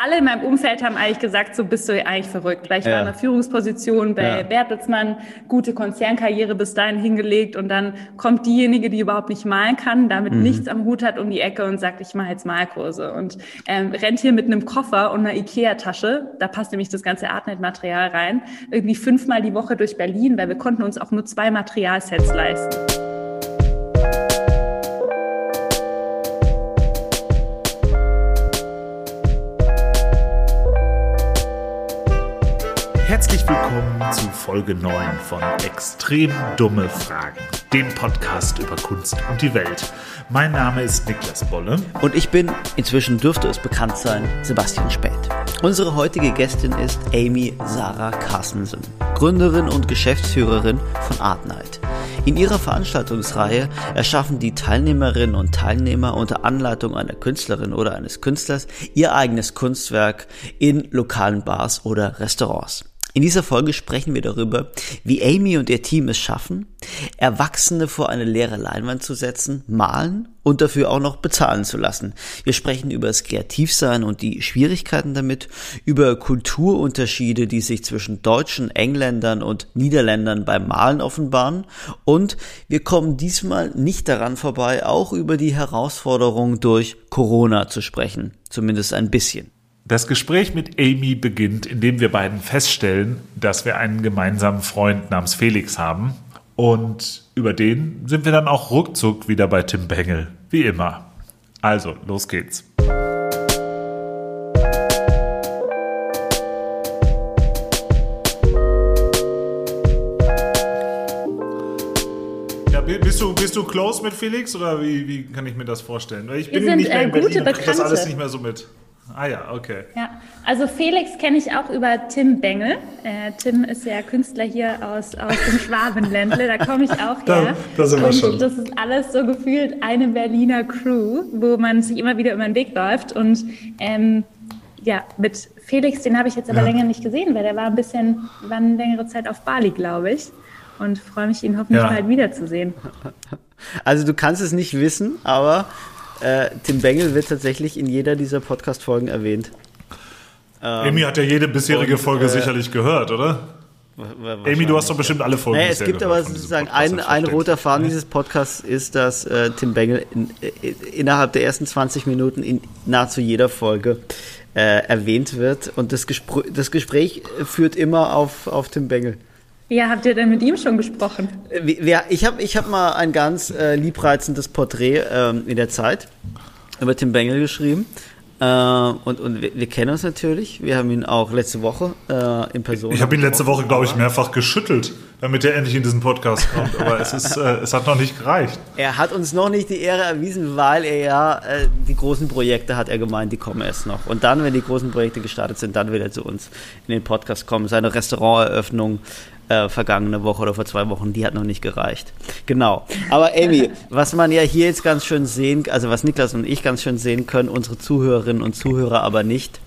Alle in meinem Umfeld haben eigentlich gesagt, so bist du eigentlich verrückt, weil ich ja. war in einer Führungsposition bei ja. Bertelsmann, gute Konzernkarriere bis dahin hingelegt und dann kommt diejenige, die überhaupt nicht malen kann, damit mhm. nichts am Hut hat um die Ecke und sagt, ich mache jetzt Malkurse und ähm, rennt hier mit einem Koffer und einer Ikea-Tasche, da passt nämlich das ganze Artnet-Material rein, irgendwie fünfmal die Woche durch Berlin, weil wir konnten uns auch nur zwei Materialsets leisten. Folge 9 von Extrem dumme Fragen, dem Podcast über Kunst und die Welt. Mein Name ist Niklas Bolle. Und ich bin, inzwischen dürfte es bekannt sein, Sebastian Späth. Unsere heutige Gästin ist Amy Sarah Carstensen, Gründerin und Geschäftsführerin von Art Night. In ihrer Veranstaltungsreihe erschaffen die Teilnehmerinnen und Teilnehmer unter Anleitung einer Künstlerin oder eines Künstlers ihr eigenes Kunstwerk in lokalen Bars oder Restaurants. In dieser Folge sprechen wir darüber, wie Amy und ihr Team es schaffen, Erwachsene vor eine leere Leinwand zu setzen, malen und dafür auch noch bezahlen zu lassen. Wir sprechen über das Kreativsein und die Schwierigkeiten damit, über Kulturunterschiede, die sich zwischen Deutschen, Engländern und Niederländern beim Malen offenbaren und wir kommen diesmal nicht daran vorbei, auch über die Herausforderung durch Corona zu sprechen. Zumindest ein bisschen. Das Gespräch mit Amy beginnt, indem wir beiden feststellen, dass wir einen gemeinsamen Freund namens Felix haben. Und über den sind wir dann auch ruckzuck wieder bei Tim Bengel, wie immer. Also, los geht's. Ja, bist du, bist du close mit Felix oder wie, wie kann ich mir das vorstellen? Ich bin sind, nicht mehr in äh, Berlin und kriege das alles nicht mehr so mit. Ah ja, okay. Ja, also Felix kenne ich auch über Tim Bengel. Äh, Tim ist ja Künstler hier aus, aus dem Schwabenländle, da komme ich auch her. Da, da sind wir und schon. das ist alles so gefühlt eine Berliner Crew, wo man sich immer wieder über den Weg läuft. Und ähm, ja, mit Felix, den habe ich jetzt aber ja. länger nicht gesehen, weil der war ein bisschen, war eine längere Zeit auf Bali, glaube ich. Und freue mich, ihn hoffentlich ja. bald wiederzusehen. Also du kannst es nicht wissen, aber äh, Tim Bengel wird tatsächlich in jeder dieser Podcast-Folgen erwähnt. Ähm, Amy hat ja jede bisherige und, Folge äh, sicherlich gehört, oder? Amy, du hast doch bestimmt alle Folgen naja, Es gibt aber sozusagen ein, ein roter Faden dieses Podcasts ist, dass äh, Tim Bengel in, in, innerhalb der ersten 20 Minuten in nahezu jeder Folge äh, erwähnt wird und das, Gespr das Gespräch führt immer auf, auf Tim Bengel. Ja, habt ihr denn mit ihm schon gesprochen? Ja, ich habe ich hab mal ein ganz äh, liebreizendes Porträt ähm, in der Zeit über Tim Bengel geschrieben. Äh, und und wir, wir, kennen uns natürlich. Wir haben ihn auch letzte Woche äh, in Person. Ich habe ihn letzte Woche, glaube ich, mehrfach geschüttelt, damit er endlich in diesen Podcast kommt. Aber es, ist, äh, es hat noch nicht gereicht. Er hat uns noch nicht die Ehre erwiesen, weil er ja äh, die großen Projekte hat er gemeint, die kommen erst noch. Und dann, wenn die großen Projekte gestartet sind, dann wird er zu uns in den Podcast kommen. Seine Restauranteröffnung äh, vergangene Woche oder vor zwei Wochen, die hat noch nicht gereicht. Genau. Aber Amy, was man ja hier jetzt ganz schön sehen, also was Niklas und ich ganz schön sehen können, unsere Zuhörerinnen und Zuhörer aber nicht,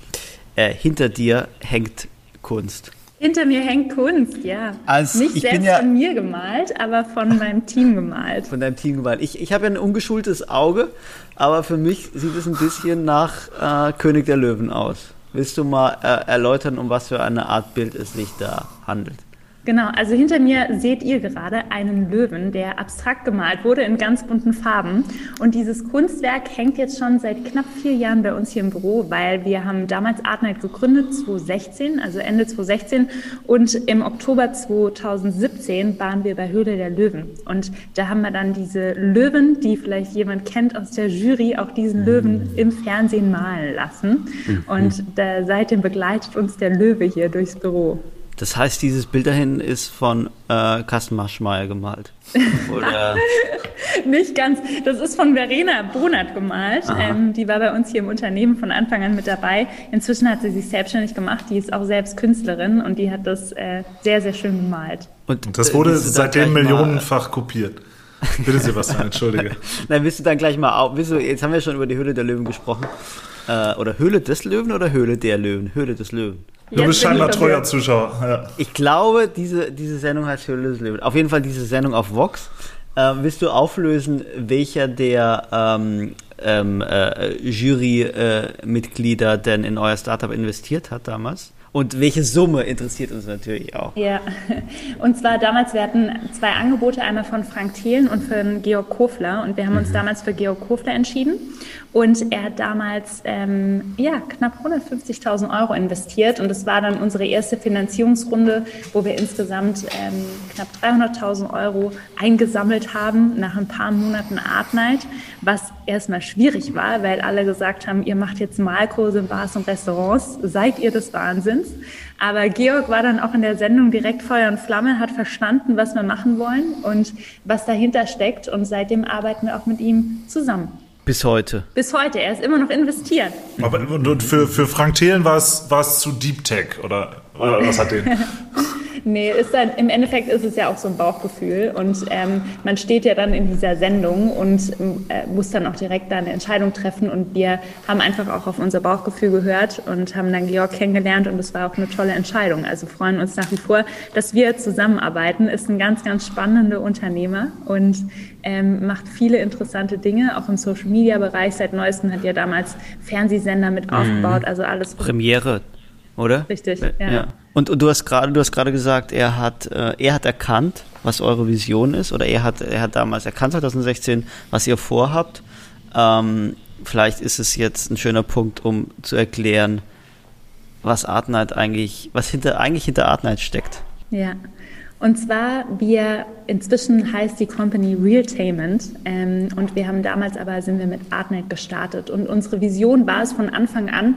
äh, hinter dir hängt Kunst. Hinter mir hängt Kunst, ja. Also Nicht selbst ja, von mir gemalt, aber von meinem Team gemalt. Von deinem Team gemalt. Ich, ich habe ja ein ungeschultes Auge, aber für mich sieht es ein bisschen nach äh, König der Löwen aus. Willst du mal äh, erläutern, um was für eine Art Bild es sich da handelt? Genau, also hinter mir seht ihr gerade einen Löwen, der abstrakt gemalt wurde in ganz bunten Farben. Und dieses Kunstwerk hängt jetzt schon seit knapp vier Jahren bei uns hier im Büro, weil wir haben damals Artnight gegründet, 2016, also Ende 2016. Und im Oktober 2017 waren wir bei Höhle der Löwen. Und da haben wir dann diese Löwen, die vielleicht jemand kennt aus der Jury, auch diesen Löwen im Fernsehen malen lassen. Mhm. Und da, seitdem begleitet uns der Löwe hier durchs Büro. Das heißt, dieses Bild dahin ist von äh, Carsten Maschmeyer gemalt. Oder? Nicht ganz. Das ist von Verena Bonert gemalt. Ähm, die war bei uns hier im Unternehmen von Anfang an mit dabei. Inzwischen hat sie sich selbstständig gemacht. Die ist auch selbst Künstlerin und die hat das äh, sehr, sehr schön gemalt. Und, und das wurde seitdem millionenfach mal, kopiert. Bitte Sebastian, entschuldige. Nein, willst du dann gleich mal auf, du, jetzt haben wir schon über die Höhle der Löwen gesprochen. Äh, oder Höhle des Löwen oder Höhle der Löwen? Höhle des Löwen. Du bist scheinbar treuer Zuschauer. Ja. Ich glaube, diese, diese Sendung heißt Höhle des Löwen. Auf jeden Fall diese Sendung auf Vox. Äh, willst du auflösen, welcher der ähm, ähm, äh, Jurymitglieder denn in euer Startup investiert hat damals? Und welche Summe interessiert uns natürlich auch. Ja, und zwar damals, wir hatten zwei Angebote, einmal von Frank Thelen und von Georg Kofler. Und wir haben uns mhm. damals für Georg Kofler entschieden. Und er hat damals ähm, ja, knapp 150.000 Euro investiert. Und das war dann unsere erste Finanzierungsrunde, wo wir insgesamt ähm, knapp 300.000 Euro eingesammelt haben nach ein paar Monaten Art Night, was erstmal schwierig war, weil alle gesagt haben, ihr macht jetzt Malkurse in Bars und Restaurants. Seid ihr des Wahnsinns? Aber Georg war dann auch in der Sendung direkt Feuer und Flamme, hat verstanden, was wir machen wollen und was dahinter steckt. Und seitdem arbeiten wir auch mit ihm zusammen. Bis heute. Bis heute. Er ist immer noch investiert. Aber und für, für Frank Thelen war es, war es zu Deep Tech oder, oder was hat den? Nee, ist dann, im Endeffekt ist es ja auch so ein Bauchgefühl und ähm, man steht ja dann in dieser Sendung und äh, muss dann auch direkt da eine Entscheidung treffen und wir haben einfach auch auf unser Bauchgefühl gehört und haben dann Georg kennengelernt und es war auch eine tolle Entscheidung. Also freuen uns nach wie vor, dass wir zusammenarbeiten. Ist ein ganz, ganz spannender Unternehmer und ähm, macht viele interessante Dinge, auch im Social Media Bereich. Seit neuestem hat ja damals Fernsehsender mit mhm. aufgebaut, also alles. Premiere oder? Richtig, ja. ja. Und, und, du hast gerade, du hast gerade gesagt, er hat, äh, er hat erkannt, was eure Vision ist, oder er hat, er hat damals erkannt 2016, was ihr vorhabt. Ähm, vielleicht ist es jetzt ein schöner Punkt, um zu erklären, was Artnight eigentlich, was hinter, eigentlich hinter Artnight steckt. Ja. Und zwar, wir, inzwischen heißt die Company Realtainment ähm, und wir haben damals aber, sind wir mit Artnight gestartet und unsere Vision war es von Anfang an,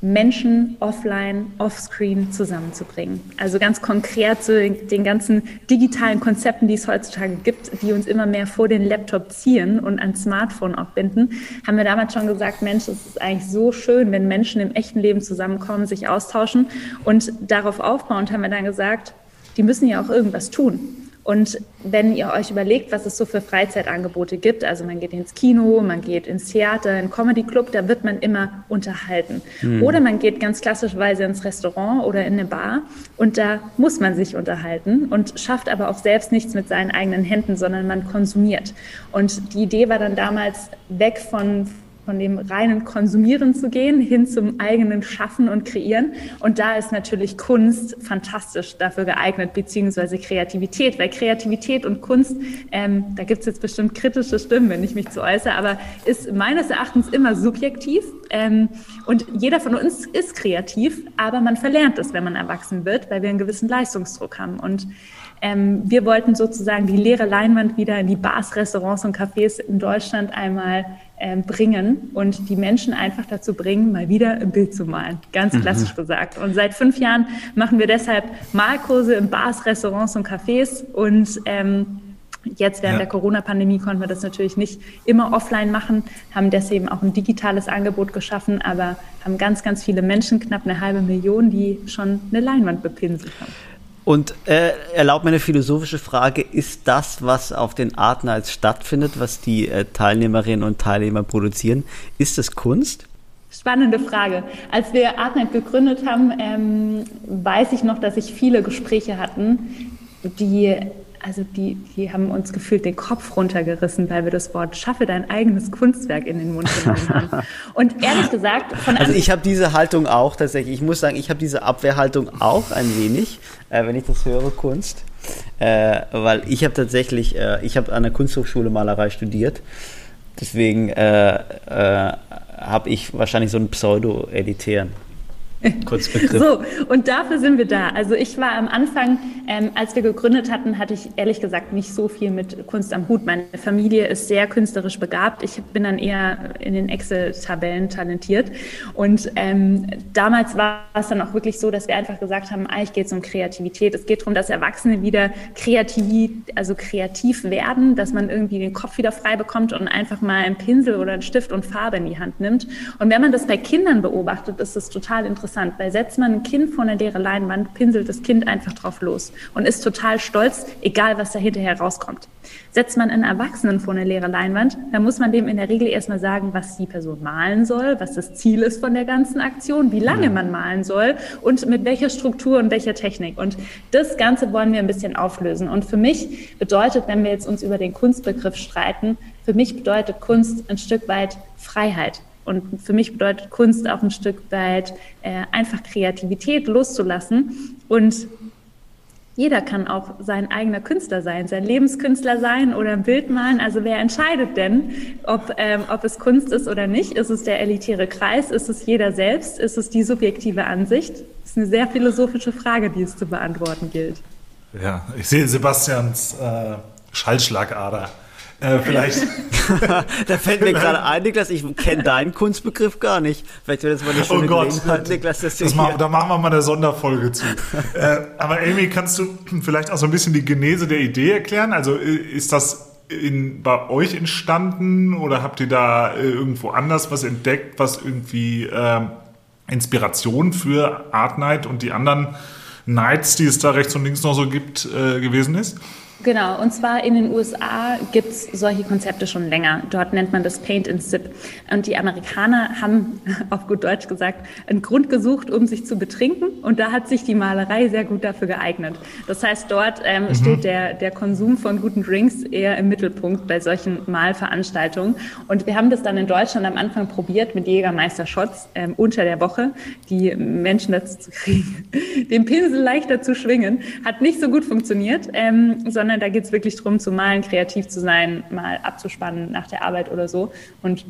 Menschen offline, offscreen zusammenzubringen. Also ganz konkret zu den ganzen digitalen Konzepten, die es heutzutage gibt, die uns immer mehr vor den Laptop ziehen und ans Smartphone auch binden, haben wir damals schon gesagt, Mensch, es ist eigentlich so schön, wenn Menschen im echten Leben zusammenkommen, sich austauschen und darauf aufbauend haben wir dann gesagt, die müssen ja auch irgendwas tun. Und wenn ihr euch überlegt, was es so für Freizeitangebote gibt, also man geht ins Kino, man geht ins Theater, in Comedy Club, da wird man immer unterhalten. Mhm. Oder man geht ganz klassischweise ins Restaurant oder in eine Bar und da muss man sich unterhalten und schafft aber auch selbst nichts mit seinen eigenen Händen, sondern man konsumiert. Und die Idee war dann damals weg von von dem reinen Konsumieren zu gehen hin zum eigenen Schaffen und Kreieren. Und da ist natürlich Kunst fantastisch dafür geeignet, beziehungsweise Kreativität, weil Kreativität und Kunst, ähm, da gibt es jetzt bestimmt kritische Stimmen, wenn ich mich zu äußere, aber ist meines Erachtens immer subjektiv. Ähm, und jeder von uns ist kreativ, aber man verlernt es, wenn man erwachsen wird, weil wir einen gewissen Leistungsdruck haben. Und ähm, wir wollten sozusagen die leere Leinwand wieder in die Bars, Restaurants und Cafés in Deutschland einmal ähm, bringen und die Menschen einfach dazu bringen, mal wieder ein Bild zu malen. Ganz mhm. klassisch mhm. gesagt. Und seit fünf Jahren machen wir deshalb Malkurse in Bars, Restaurants und Cafés und ähm, Jetzt während ja. der Corona-Pandemie konnten wir das natürlich nicht immer offline machen, haben deswegen auch ein digitales Angebot geschaffen, aber haben ganz, ganz viele Menschen, knapp eine halbe Million, die schon eine Leinwand bepinselt haben. Und äh, erlaubt mir eine philosophische Frage, ist das, was auf den Art Nights stattfindet, was die äh, Teilnehmerinnen und Teilnehmer produzieren, ist das Kunst? Spannende Frage. Als wir Artnet gegründet haben, ähm, weiß ich noch, dass sich viele Gespräche hatten, die also die, die haben uns gefühlt den Kopf runtergerissen, weil wir das Wort schaffe dein eigenes Kunstwerk in den Mund genommen haben. Und ehrlich gesagt, von Also ich habe diese Haltung auch tatsächlich. Ich muss sagen, ich habe diese Abwehrhaltung auch ein wenig, äh, wenn ich das höre, Kunst. Äh, weil ich habe tatsächlich, äh, ich habe an der Kunsthochschule Malerei studiert. Deswegen äh, äh, habe ich wahrscheinlich so einen pseudo-elitären Kurzbegriff. So, und dafür sind wir da. Also ich war am Anfang, ähm, als wir gegründet hatten, hatte ich ehrlich gesagt nicht so viel mit Kunst am Hut. Meine Familie ist sehr künstlerisch begabt. Ich bin dann eher in den Excel-Tabellen talentiert. Und ähm, damals war es dann auch wirklich so, dass wir einfach gesagt haben, eigentlich geht es um Kreativität. Es geht darum, dass Erwachsene wieder kreativ, also kreativ werden, dass man irgendwie den Kopf wieder frei bekommt und einfach mal einen Pinsel oder einen Stift und Farbe in die Hand nimmt. Und wenn man das bei Kindern beobachtet, ist es total interessant interessant, weil setzt man ein Kind vor eine leere Leinwand, pinselt das Kind einfach drauf los und ist total stolz, egal was da hinterher rauskommt. Setzt man einen Erwachsenen vor eine leere Leinwand, dann muss man dem in der Regel erstmal sagen, was die Person malen soll, was das Ziel ist von der ganzen Aktion, wie lange man malen soll und mit welcher Struktur und welcher Technik. Und das Ganze wollen wir ein bisschen auflösen. Und für mich bedeutet, wenn wir jetzt uns über den Kunstbegriff streiten, für mich bedeutet Kunst ein Stück weit Freiheit. Und für mich bedeutet Kunst auch ein Stück weit äh, einfach Kreativität loszulassen. Und jeder kann auch sein eigener Künstler sein, sein Lebenskünstler sein oder ein Bild malen. Also wer entscheidet denn, ob, ähm, ob es Kunst ist oder nicht? Ist es der elitäre Kreis? Ist es jeder selbst? Ist es die subjektive Ansicht? Das ist eine sehr philosophische Frage, die es zu beantworten gilt. Ja, ich sehe Sebastians äh, Schallschlagader. Äh, vielleicht. da fällt mir gerade ein, Niklas, ich kenne deinen Kunstbegriff gar nicht. Vielleicht wäre das mal eine schöne oh Gott, Gelegenheit, Niklas, das, das machen, Da machen wir mal eine Sonderfolge zu. äh, aber Amy, kannst du vielleicht auch so ein bisschen die Genese der Idee erklären? Also ist das in, bei euch entstanden oder habt ihr da äh, irgendwo anders was entdeckt, was irgendwie äh, Inspiration für Art Night und die anderen Nights, die es da rechts und links noch so gibt, äh, gewesen ist? Genau, und zwar in den USA gibt es solche Konzepte schon länger. Dort nennt man das Paint and Sip. Und die Amerikaner haben, auf gut Deutsch gesagt, einen Grund gesucht, um sich zu betrinken. Und da hat sich die Malerei sehr gut dafür geeignet. Das heißt, dort ähm, mhm. steht der, der Konsum von guten Drinks eher im Mittelpunkt bei solchen Malveranstaltungen. Und wir haben das dann in Deutschland am Anfang probiert mit Jägermeister-Shots ähm, unter der Woche, die Menschen dazu zu kriegen, den Pinsel leichter zu schwingen. Hat nicht so gut funktioniert, ähm, sondern sondern da geht es wirklich darum, zu malen, kreativ zu sein, mal abzuspannen nach der Arbeit oder so. Und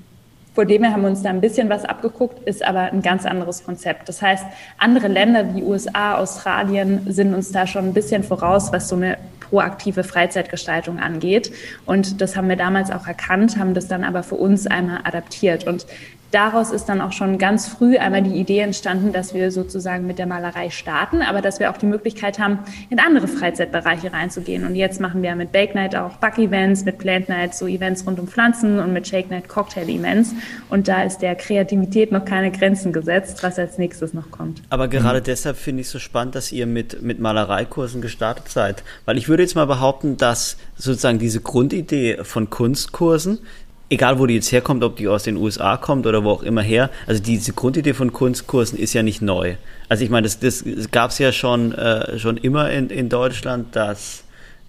vor dem her haben wir uns da ein bisschen was abgeguckt, ist aber ein ganz anderes Konzept. Das heißt, andere Länder wie USA, Australien sind uns da schon ein bisschen voraus, was so eine proaktive Freizeitgestaltung angeht. Und das haben wir damals auch erkannt, haben das dann aber für uns einmal adaptiert. Und daraus ist dann auch schon ganz früh einmal die Idee entstanden, dass wir sozusagen mit der Malerei starten, aber dass wir auch die Möglichkeit haben, in andere Freizeitbereiche reinzugehen. Und jetzt machen wir mit Bake Night auch Bug-Events, mit Plant Night so Events rund um Pflanzen und mit Shake Night Cocktail-Events. Und da ist der Kreativität noch keine Grenzen gesetzt, was als nächstes noch kommt. Aber gerade mhm. deshalb finde ich es so spannend, dass ihr mit, mit Malereikursen gestartet seid. Weil ich würde jetzt mal behaupten, dass sozusagen diese Grundidee von Kunstkursen egal wo die jetzt herkommt, ob die aus den USA kommt oder wo auch immer her, also diese Grundidee von Kunstkursen ist ja nicht neu. Also ich meine, das, das gab es ja schon, äh, schon immer in, in Deutschland, dass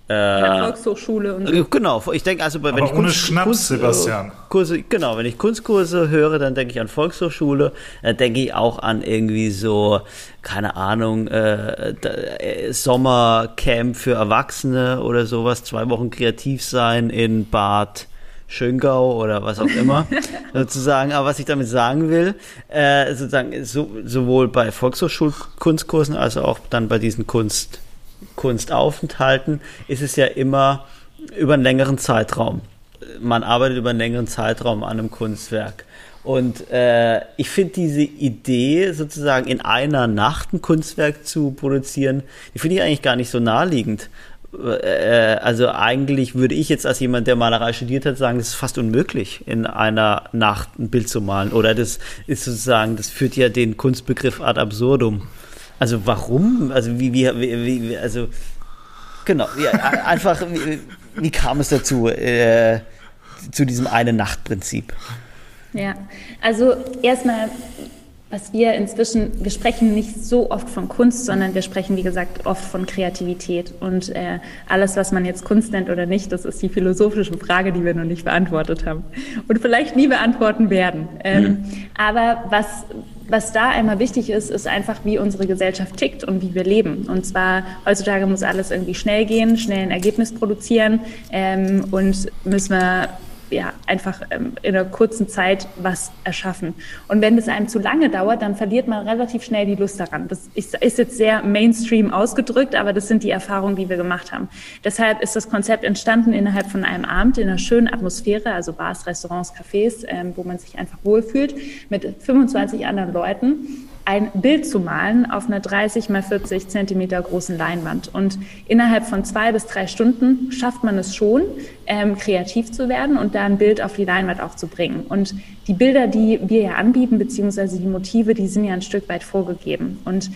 äh, ja, Volkshochschule und so. Genau, ich denke also, wenn Aber ich ohne Kunst, Schnaps, Kunst, Sebastian. Kurse, genau, wenn ich Kunstkurse höre, dann denke ich an Volkshochschule, dann denke ich auch an irgendwie so, keine Ahnung, äh, äh, Sommercamp für Erwachsene oder sowas, zwei Wochen kreativ sein in Bad Schöngau oder was auch immer, sozusagen. Aber was ich damit sagen will, äh, sozusagen so, sowohl bei Volkshochschulkunstkursen als auch dann bei diesen Kunst, Kunstaufenthalten ist es ja immer über einen längeren Zeitraum. Man arbeitet über einen längeren Zeitraum an einem Kunstwerk. Und äh, ich finde diese Idee, sozusagen in einer Nacht ein Kunstwerk zu produzieren, die finde ich eigentlich gar nicht so naheliegend. Äh, also eigentlich würde ich jetzt als jemand, der Malerei studiert hat, sagen, das ist fast unmöglich, in einer Nacht ein Bild zu malen. Oder das ist sozusagen, das führt ja den Kunstbegriff ad absurdum. Also warum? Also wie, wie, wie, wie also genau, ja, einfach, wie, wie, kam es dazu, äh, zu diesem eine Nacht-Prinzip? Ja, also erstmal was wir inzwischen, wir sprechen nicht so oft von Kunst, sondern wir sprechen, wie gesagt, oft von Kreativität. Und äh, alles, was man jetzt Kunst nennt oder nicht, das ist die philosophische Frage, die wir noch nicht beantwortet haben und vielleicht nie beantworten werden. Ähm, mhm. Aber was, was da einmal wichtig ist, ist einfach, wie unsere Gesellschaft tickt und wie wir leben. Und zwar heutzutage muss alles irgendwie schnell gehen, schnell ein Ergebnis produzieren ähm, und müssen wir ja, einfach ähm, in einer kurzen Zeit was erschaffen. Und wenn das einem zu lange dauert, dann verliert man relativ schnell die Lust daran. Das ist, ist jetzt sehr Mainstream ausgedrückt, aber das sind die Erfahrungen, die wir gemacht haben. Deshalb ist das Konzept entstanden innerhalb von einem Abend in einer schönen Atmosphäre, also Bars, Restaurants, Cafés, ähm, wo man sich einfach wohlfühlt, mit 25 anderen Leuten ein Bild zu malen auf einer 30 mal 40 Zentimeter großen Leinwand. Und innerhalb von zwei bis drei Stunden schafft man es schon, ähm, kreativ zu werden und da ein Bild auf die Leinwand auch zu bringen. Und die Bilder, die wir ja anbieten, beziehungsweise die Motive, die sind ja ein Stück weit vorgegeben. Und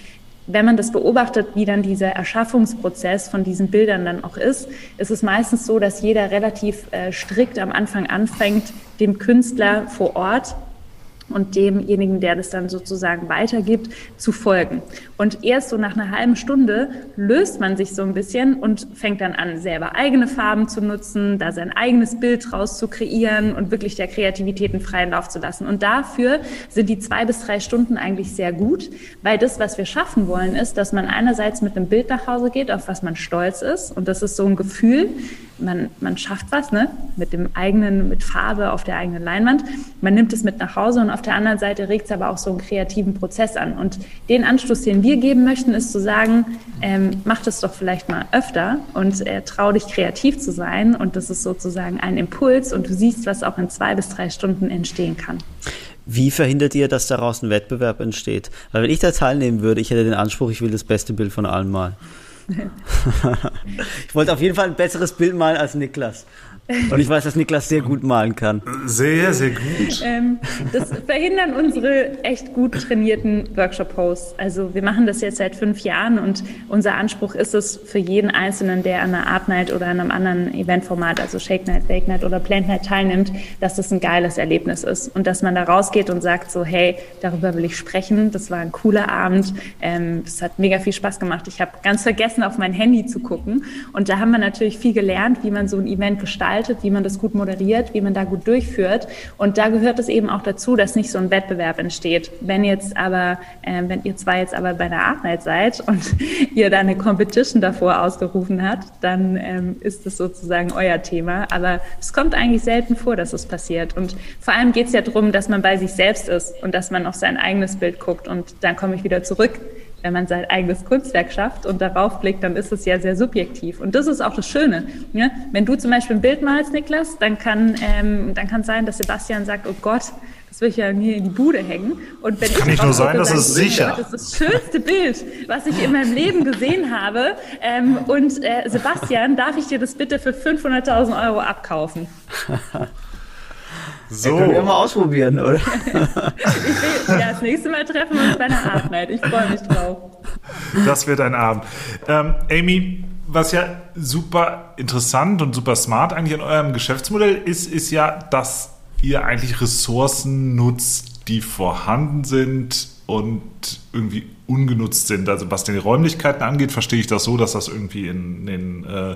wenn man das beobachtet, wie dann dieser Erschaffungsprozess von diesen Bildern dann auch ist, ist es meistens so, dass jeder relativ äh, strikt am Anfang anfängt, dem Künstler vor Ort und demjenigen, der das dann sozusagen weitergibt, zu folgen. Und erst so nach einer halben Stunde löst man sich so ein bisschen und fängt dann an, selber eigene Farben zu nutzen, da sein eigenes Bild draus zu kreieren und wirklich der Kreativität einen freien Lauf zu lassen. Und dafür sind die zwei bis drei Stunden eigentlich sehr gut, weil das, was wir schaffen wollen, ist, dass man einerseits mit einem Bild nach Hause geht, auf was man stolz ist. Und das ist so ein Gefühl, man, man schafft was, ne? Mit dem eigenen, mit Farbe auf der eigenen Leinwand. Man nimmt es mit nach Hause und auf der anderen Seite regt es aber auch so einen kreativen Prozess an. Und den Anstoß, den wir geben möchten, ist zu sagen, ähm, mach das doch vielleicht mal öfter und äh, trau dich kreativ zu sein. Und das ist sozusagen ein Impuls und du siehst, was auch in zwei bis drei Stunden entstehen kann. Wie verhindert ihr, dass daraus ein Wettbewerb entsteht? Weil wenn ich da teilnehmen würde, ich hätte den Anspruch, ich will das beste Bild von allen malen. ich wollte auf jeden Fall ein besseres Bild malen als Niklas. Und ich weiß, dass Niklas sehr gut malen kann. Sehr, sehr gut. Ähm, das verhindern unsere echt gut trainierten Workshop-Hosts. Also wir machen das jetzt seit fünf Jahren und unser Anspruch ist es für jeden Einzelnen, der an einer Art Night oder an einem anderen Eventformat, also Shake Night, Bake Night oder Plant Night teilnimmt, dass das ein geiles Erlebnis ist und dass man da rausgeht und sagt so, hey, darüber will ich sprechen. Das war ein cooler Abend. Ähm, das hat mega viel Spaß gemacht. Ich habe ganz vergessen, auf mein Handy zu gucken und da haben wir natürlich viel gelernt, wie man so ein Event gestaltet gestaltet, wie man das gut moderiert, wie man da gut durchführt. Und da gehört es eben auch dazu, dass nicht so ein Wettbewerb entsteht. Wenn jetzt aber, äh, wenn ihr zwei jetzt aber bei Art Night seid und ihr da eine Competition davor ausgerufen habt, dann ähm, ist das sozusagen euer Thema. Aber es kommt eigentlich selten vor, dass es passiert. Und vor allem geht es ja darum, dass man bei sich selbst ist und dass man auf sein eigenes Bild guckt. Und dann komme ich wieder zurück wenn man sein eigenes Kunstwerk schafft und darauf blickt, dann ist es ja sehr subjektiv. Und das ist auch das Schöne. Ja? Wenn du zum Beispiel ein Bild malst, Niklas, dann kann ähm, dann kann sein, dass Sebastian sagt, oh Gott, das will ich ja mir in die Bude hängen. Und wenn kann nicht nur sein, das ist sicher. Das ist das schönste Bild, was ich in meinem Leben gesehen habe. Ähm, und äh, Sebastian, darf ich dir das bitte für 500.000 Euro abkaufen? So. Ja, können wir mal ausprobieren, oder? ich will, ja, das nächste Mal treffen wir uns bei einer Art Night. Ich freue mich drauf. Das wird ein Abend. Ähm, Amy, was ja super interessant und super smart eigentlich in eurem Geschäftsmodell ist, ist ja, dass ihr eigentlich Ressourcen nutzt, die vorhanden sind und irgendwie ungenutzt sind. Also was die Räumlichkeiten angeht, verstehe ich das so, dass das irgendwie in, in, äh,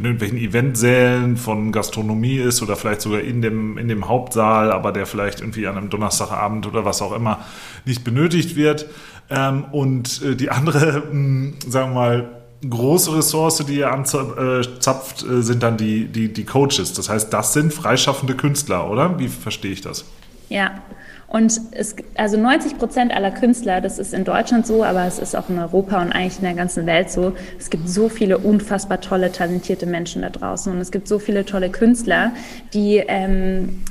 in irgendwelchen Eventsälen von Gastronomie ist oder vielleicht sogar in dem, in dem Hauptsaal, aber der vielleicht irgendwie an einem Donnerstagabend oder was auch immer nicht benötigt wird. Ähm, und äh, die andere, hm, sagen wir mal, große Ressource, die ihr anzapft, äh, sind dann die, die, die Coaches. Das heißt, das sind freischaffende Künstler, oder? Wie verstehe ich das? Ja, und es, also 90 Prozent aller Künstler, das ist in Deutschland so, aber es ist auch in Europa und eigentlich in der ganzen Welt so. Es gibt so viele unfassbar tolle, talentierte Menschen da draußen und es gibt so viele tolle Künstler, die ähm,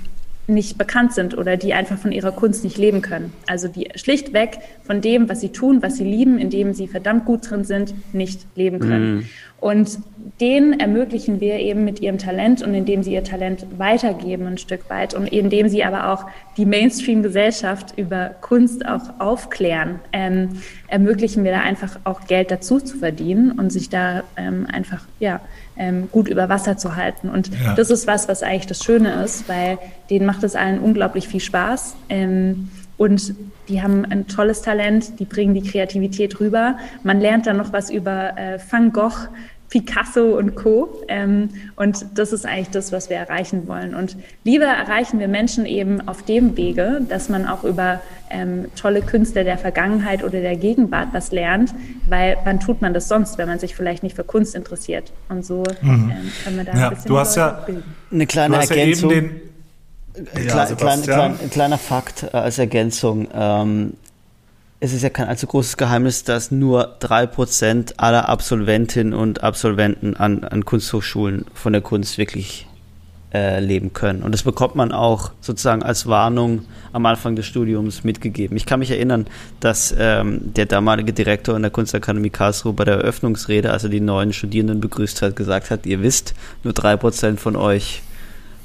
nicht bekannt sind oder die einfach von ihrer Kunst nicht leben können. Also die schlichtweg von dem, was sie tun, was sie lieben, in dem sie verdammt gut drin sind, nicht leben können. Mhm. Und denen ermöglichen wir eben mit ihrem Talent und indem sie ihr Talent weitergeben ein Stück weit und indem sie aber auch die Mainstream-Gesellschaft über Kunst auch aufklären, ähm, ermöglichen wir da einfach auch Geld dazu zu verdienen und sich da ähm, einfach ja ähm, gut über Wasser zu halten. Und ja. das ist was, was eigentlich das Schöne ist, weil denen macht es allen unglaublich viel Spaß. Ähm, und die haben ein tolles Talent, die bringen die Kreativität rüber. Man lernt dann noch was über äh, Van Gogh, Picasso und Co. Ähm, und das ist eigentlich das, was wir erreichen wollen. Und lieber erreichen wir Menschen eben auf dem Wege, dass man auch über ähm, tolle Künstler der Vergangenheit oder der Gegenwart was lernt, weil wann tut man das sonst, wenn man sich vielleicht nicht für Kunst interessiert? Und so mhm. ähm, kann man da ja, ein bisschen du hast ja bilden. eine kleine Ergänzung. Ja ja, klein, klein, kleiner Fakt äh, als Ergänzung. Ähm, es ist ja kein allzu großes Geheimnis, dass nur drei Prozent aller Absolventinnen und Absolventen an, an Kunsthochschulen von der Kunst wirklich äh, leben können. Und das bekommt man auch sozusagen als Warnung am Anfang des Studiums mitgegeben. Ich kann mich erinnern, dass ähm, der damalige Direktor in der Kunstakademie Karlsruhe bei der Eröffnungsrede, als er die neuen Studierenden begrüßt hat, gesagt hat, ihr wisst, nur drei Prozent von euch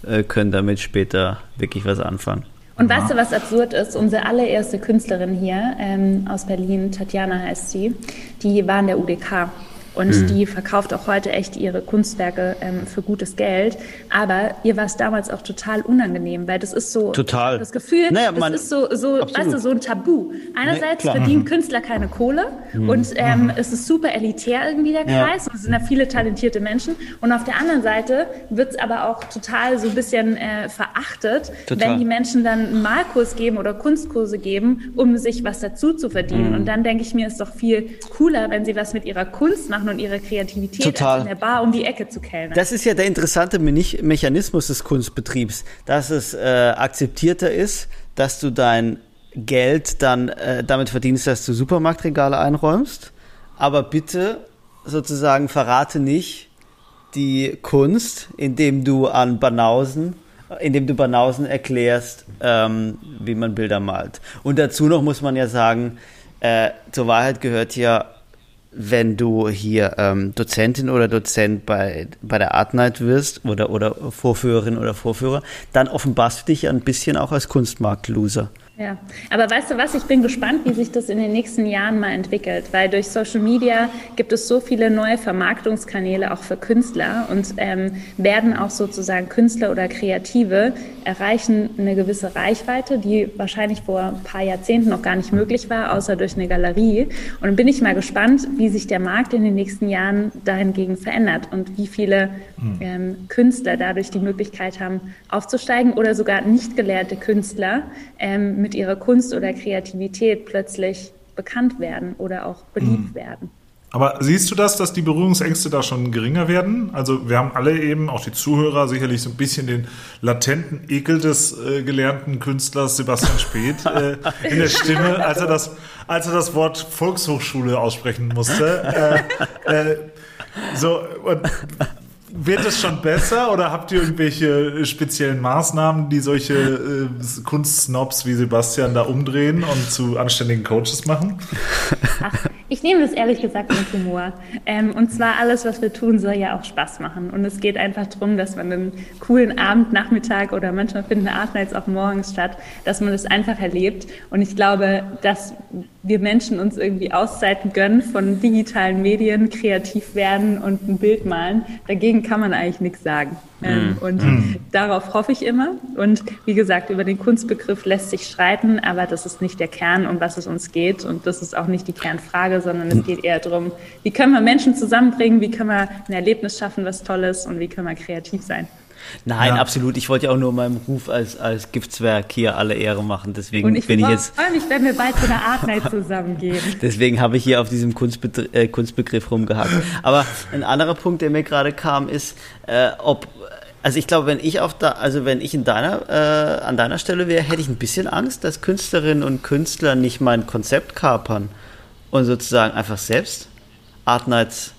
äh, können damit später wirklich was anfangen. Und weißt du, was absurd ist? Unsere allererste Künstlerin hier ähm, aus Berlin, Tatjana heißt sie, die war in der UDK. Und mhm. die verkauft auch heute echt ihre Kunstwerke ähm, für gutes Geld. Aber ihr war es damals auch total unangenehm, weil das ist so total. das Gefühl, naja, das ist so, so, weißt du, so ein Tabu. Einerseits nee, verdienen mhm. Künstler keine Kohle mhm. und ähm, mhm. es ist super elitär irgendwie der Kreis ja. und es sind da viele talentierte Menschen. Und auf der anderen Seite wird es aber auch total so ein bisschen äh, verachtet, total. wenn die Menschen dann einen Malkurs geben oder Kunstkurse geben, um sich was dazu zu verdienen. Mhm. Und dann denke ich mir, ist doch viel cooler, wenn sie was mit ihrer Kunst machen machen und ihre Kreativität Total. in der Bar um die Ecke zu kellnern. Das ist ja der interessante Mechanismus des Kunstbetriebs, dass es äh, akzeptierter ist, dass du dein Geld dann äh, damit verdienst, dass du Supermarktregale einräumst. Aber bitte sozusagen verrate nicht die Kunst, indem du an Banausen indem du Banausen erklärst, ähm, wie man Bilder malt. Und dazu noch muss man ja sagen, äh, zur Wahrheit gehört ja wenn du hier ähm, Dozentin oder Dozent bei, bei der Art Night wirst oder, oder Vorführerin oder Vorführer, dann offenbarst du dich ein bisschen auch als Kunstmarkt-Loser. Ja, aber weißt du was, ich bin gespannt, wie sich das in den nächsten Jahren mal entwickelt, weil durch Social Media gibt es so viele neue Vermarktungskanäle auch für Künstler und ähm, werden auch sozusagen Künstler oder Kreative erreichen eine gewisse Reichweite, die wahrscheinlich vor ein paar Jahrzehnten noch gar nicht möglich war, außer durch eine Galerie. Und dann bin ich mal gespannt, wie sich der Markt in den nächsten Jahren dahingegen verändert und wie viele hm. ähm, Künstler dadurch die Möglichkeit haben, aufzusteigen oder sogar nicht gelehrte Künstler ähm, mit ihrer Kunst oder Kreativität plötzlich bekannt werden oder auch beliebt mhm. werden. Aber siehst du das, dass die Berührungsängste da schon geringer werden? Also wir haben alle eben, auch die Zuhörer, sicherlich so ein bisschen den latenten Ekel des äh, gelernten Künstlers Sebastian Speth äh, in der Stimme, als er das, als er das Wort Volkshochschule aussprechen musste. Äh, äh so, und wird es schon besser oder habt ihr irgendwelche speziellen Maßnahmen, die solche äh, Kunstsnobs wie Sebastian da umdrehen und zu anständigen Coaches machen? Ach, ich nehme das ehrlich gesagt mit Humor. Ähm, und zwar alles, was wir tun, soll ja auch Spaß machen. Und es geht einfach darum, dass man einen coolen Abend, Nachmittag oder manchmal finden Art Nights auch morgens statt, dass man das einfach erlebt. Und ich glaube, dass wir Menschen uns irgendwie Auszeiten gönnen von digitalen Medien, kreativ werden und ein Bild malen. Dagegen kann man eigentlich nichts sagen. Ähm, mm. Und mm. darauf hoffe ich immer. Und wie gesagt, über den Kunstbegriff lässt sich streiten, aber das ist nicht der Kern, um was es uns geht. Und das ist auch nicht die Kernfrage, sondern es geht eher darum, wie können wir Menschen zusammenbringen, wie können wir ein Erlebnis schaffen, was Tolles und wie können wir kreativ sein. Nein, ja. absolut. Ich wollte ja auch nur meinem Ruf als, als Giftswerk hier alle Ehre machen. Deswegen und ich bin ich jetzt. freue mich, wenn wir bald zu einer Art Night zusammengehen. Deswegen habe ich hier auf diesem Kunstbe äh, Kunstbegriff rumgehackt. Aber ein anderer Punkt, der mir gerade kam, ist, äh, ob also ich glaube, wenn ich auf da, also wenn ich in deiner, äh, an deiner Stelle wäre, hätte ich ein bisschen Angst, dass Künstlerinnen und Künstler nicht mein Konzept kapern und sozusagen einfach selbst Art Nights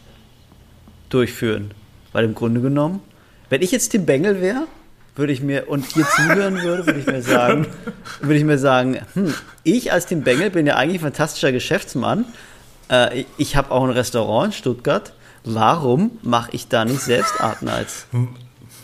durchführen. Weil im Grunde genommen wenn ich jetzt Tim Bengel wäre, würde ich mir und hier zuhören würde, würde ich mir sagen, würde ich mir sagen, hm, ich als Tim Bengel bin ja eigentlich ein fantastischer Geschäftsmann. Äh, ich, ich habe auch ein Restaurant in Stuttgart. Warum mache ich da nicht selbst Art Nights?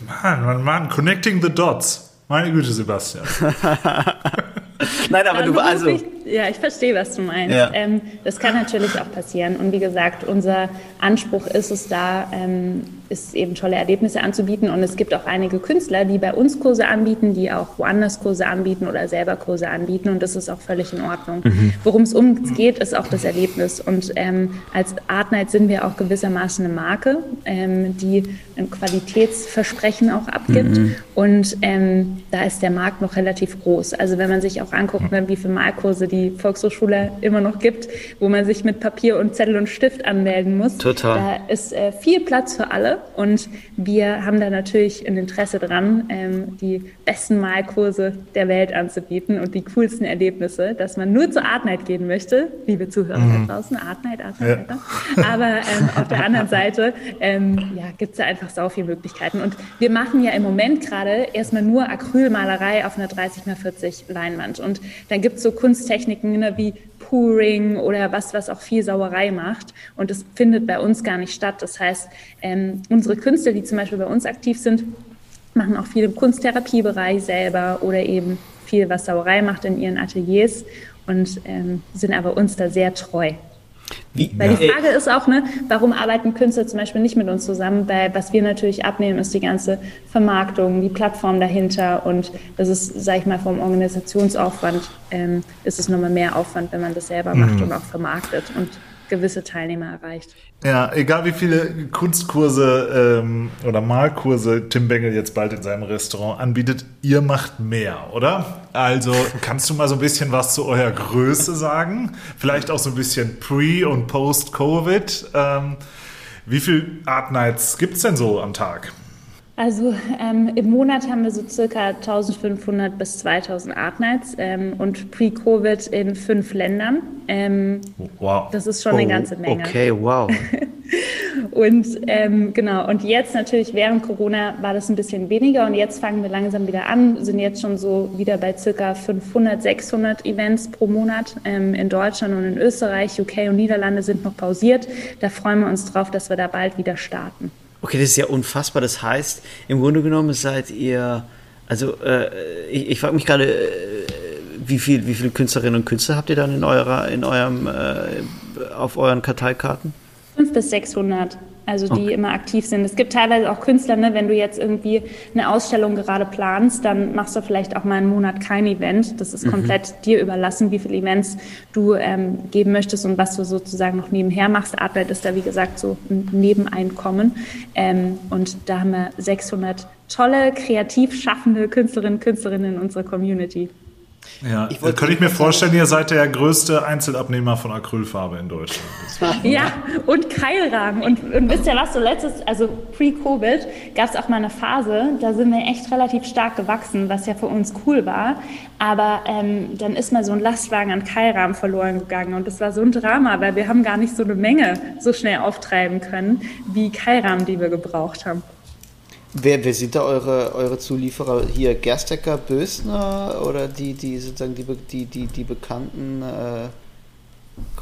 Mann, Mann, Mann, connecting the dots. Meine Güte, Sebastian. Nein, aber du also. Ja, ich verstehe, was du meinst. Ja. Ähm, das kann natürlich auch passieren. Und wie gesagt, unser Anspruch ist es da, ähm, ist eben tolle Erlebnisse anzubieten. Und es gibt auch einige Künstler, die bei uns Kurse anbieten, die auch woanders Kurse anbieten oder selber Kurse anbieten. Und das ist auch völlig in Ordnung. Mhm. Worum es uns geht, ist auch das Erlebnis. Und ähm, als Art Night sind wir auch gewissermaßen eine Marke, ähm, die ein Qualitätsversprechen auch abgibt. Mhm. Und ähm, da ist der Markt noch relativ groß. Also wenn man sich auch anguckt, ne, wie viele Malkurse die Volkshochschule immer noch gibt, wo man sich mit Papier und Zettel und Stift anmelden muss. Total. Da ist äh, viel Platz für alle und wir haben da natürlich ein Interesse dran, ähm, die besten Malkurse der Welt anzubieten und die coolsten Erlebnisse, dass man nur zur Art Night gehen möchte, liebe Zuhörer mhm. da draußen, Art Night, Art Night, ja. Aber ähm, auf der anderen Seite ähm, ja, gibt es da einfach sau viele Möglichkeiten. Und wir machen ja im Moment gerade erstmal nur Acrylmalerei auf einer 30 x 40 Leinwand. Und dann gibt es so Kunsttechniken ne, wie Pouring oder was, was auch viel Sauerei macht. Und das findet bei uns gar nicht statt. Das heißt, ähm, unsere Künstler, die zum Beispiel bei uns aktiv sind, machen auch viel im Kunsttherapiebereich selber oder eben viel, was Sauerei macht in ihren Ateliers und ähm, sind aber uns da sehr treu. Wie? Weil die Frage ist auch, ne, warum arbeiten Künstler zum Beispiel nicht mit uns zusammen? Weil was wir natürlich abnehmen, ist die ganze Vermarktung, die Plattform dahinter und das ist, sage ich mal, vom Organisationsaufwand ähm, ist es nochmal mehr Aufwand, wenn man das selber macht mhm. und auch vermarktet und gewisse Teilnehmer erreicht. Ja, egal wie viele Kunstkurse ähm, oder Malkurse Tim Bengel jetzt bald in seinem Restaurant anbietet, ihr macht mehr, oder? Also kannst du mal so ein bisschen was zu eurer Größe sagen? Vielleicht auch so ein bisschen Pre- und Post-Covid. Ähm, wie viele Art Nights gibt es denn so am Tag? Also ähm, im Monat haben wir so circa 1500 bis 2000 Art Nights ähm, und pre-Covid in fünf Ländern. Ähm, wow. Das ist schon oh, eine ganze Menge. Okay, wow. und ähm, genau, und jetzt natürlich während Corona war das ein bisschen weniger und jetzt fangen wir langsam wieder an, sind jetzt schon so wieder bei circa 500, 600 Events pro Monat ähm, in Deutschland und in Österreich, UK und Niederlande sind noch pausiert. Da freuen wir uns drauf, dass wir da bald wieder starten. Okay, das ist ja unfassbar. Das heißt, im Grunde genommen seid ihr, also äh, ich, ich frage mich gerade, äh, wie, viel, wie viele Künstlerinnen und Künstler habt ihr dann in eurer, in eurem, äh, auf euren Karteikarten? Fünf bis 600 also die okay. immer aktiv sind. Es gibt teilweise auch Künstler, ne, wenn du jetzt irgendwie eine Ausstellung gerade planst, dann machst du vielleicht auch mal einen Monat kein Event. Das ist mhm. komplett dir überlassen, wie viele Events du ähm, geben möchtest und was du sozusagen noch nebenher machst. Arbeit ist da, wie gesagt, so ein Nebeneinkommen. Ähm, und da haben wir 600 tolle, kreativ schaffende Künstlerinnen und Künstlerinnen in unserer Community. Ja, ich könnte ich mir vorstellen, ihr seid der größte Einzelabnehmer von Acrylfarbe in Deutschland. ja, und Keilrahmen. Und, und wisst ihr was, so letztes, also pre-Covid, gab es auch mal eine Phase, da sind wir echt relativ stark gewachsen, was ja für uns cool war. Aber ähm, dann ist mal so ein Lastwagen an Keilrahmen verloren gegangen. Und das war so ein Drama, weil wir haben gar nicht so eine Menge so schnell auftreiben können, wie Keilrahmen, die wir gebraucht haben. Wer, wer sind da eure, eure Zulieferer? Hier Gerstecker, Bösner oder die, die sozusagen die, die, die, die bekannten äh,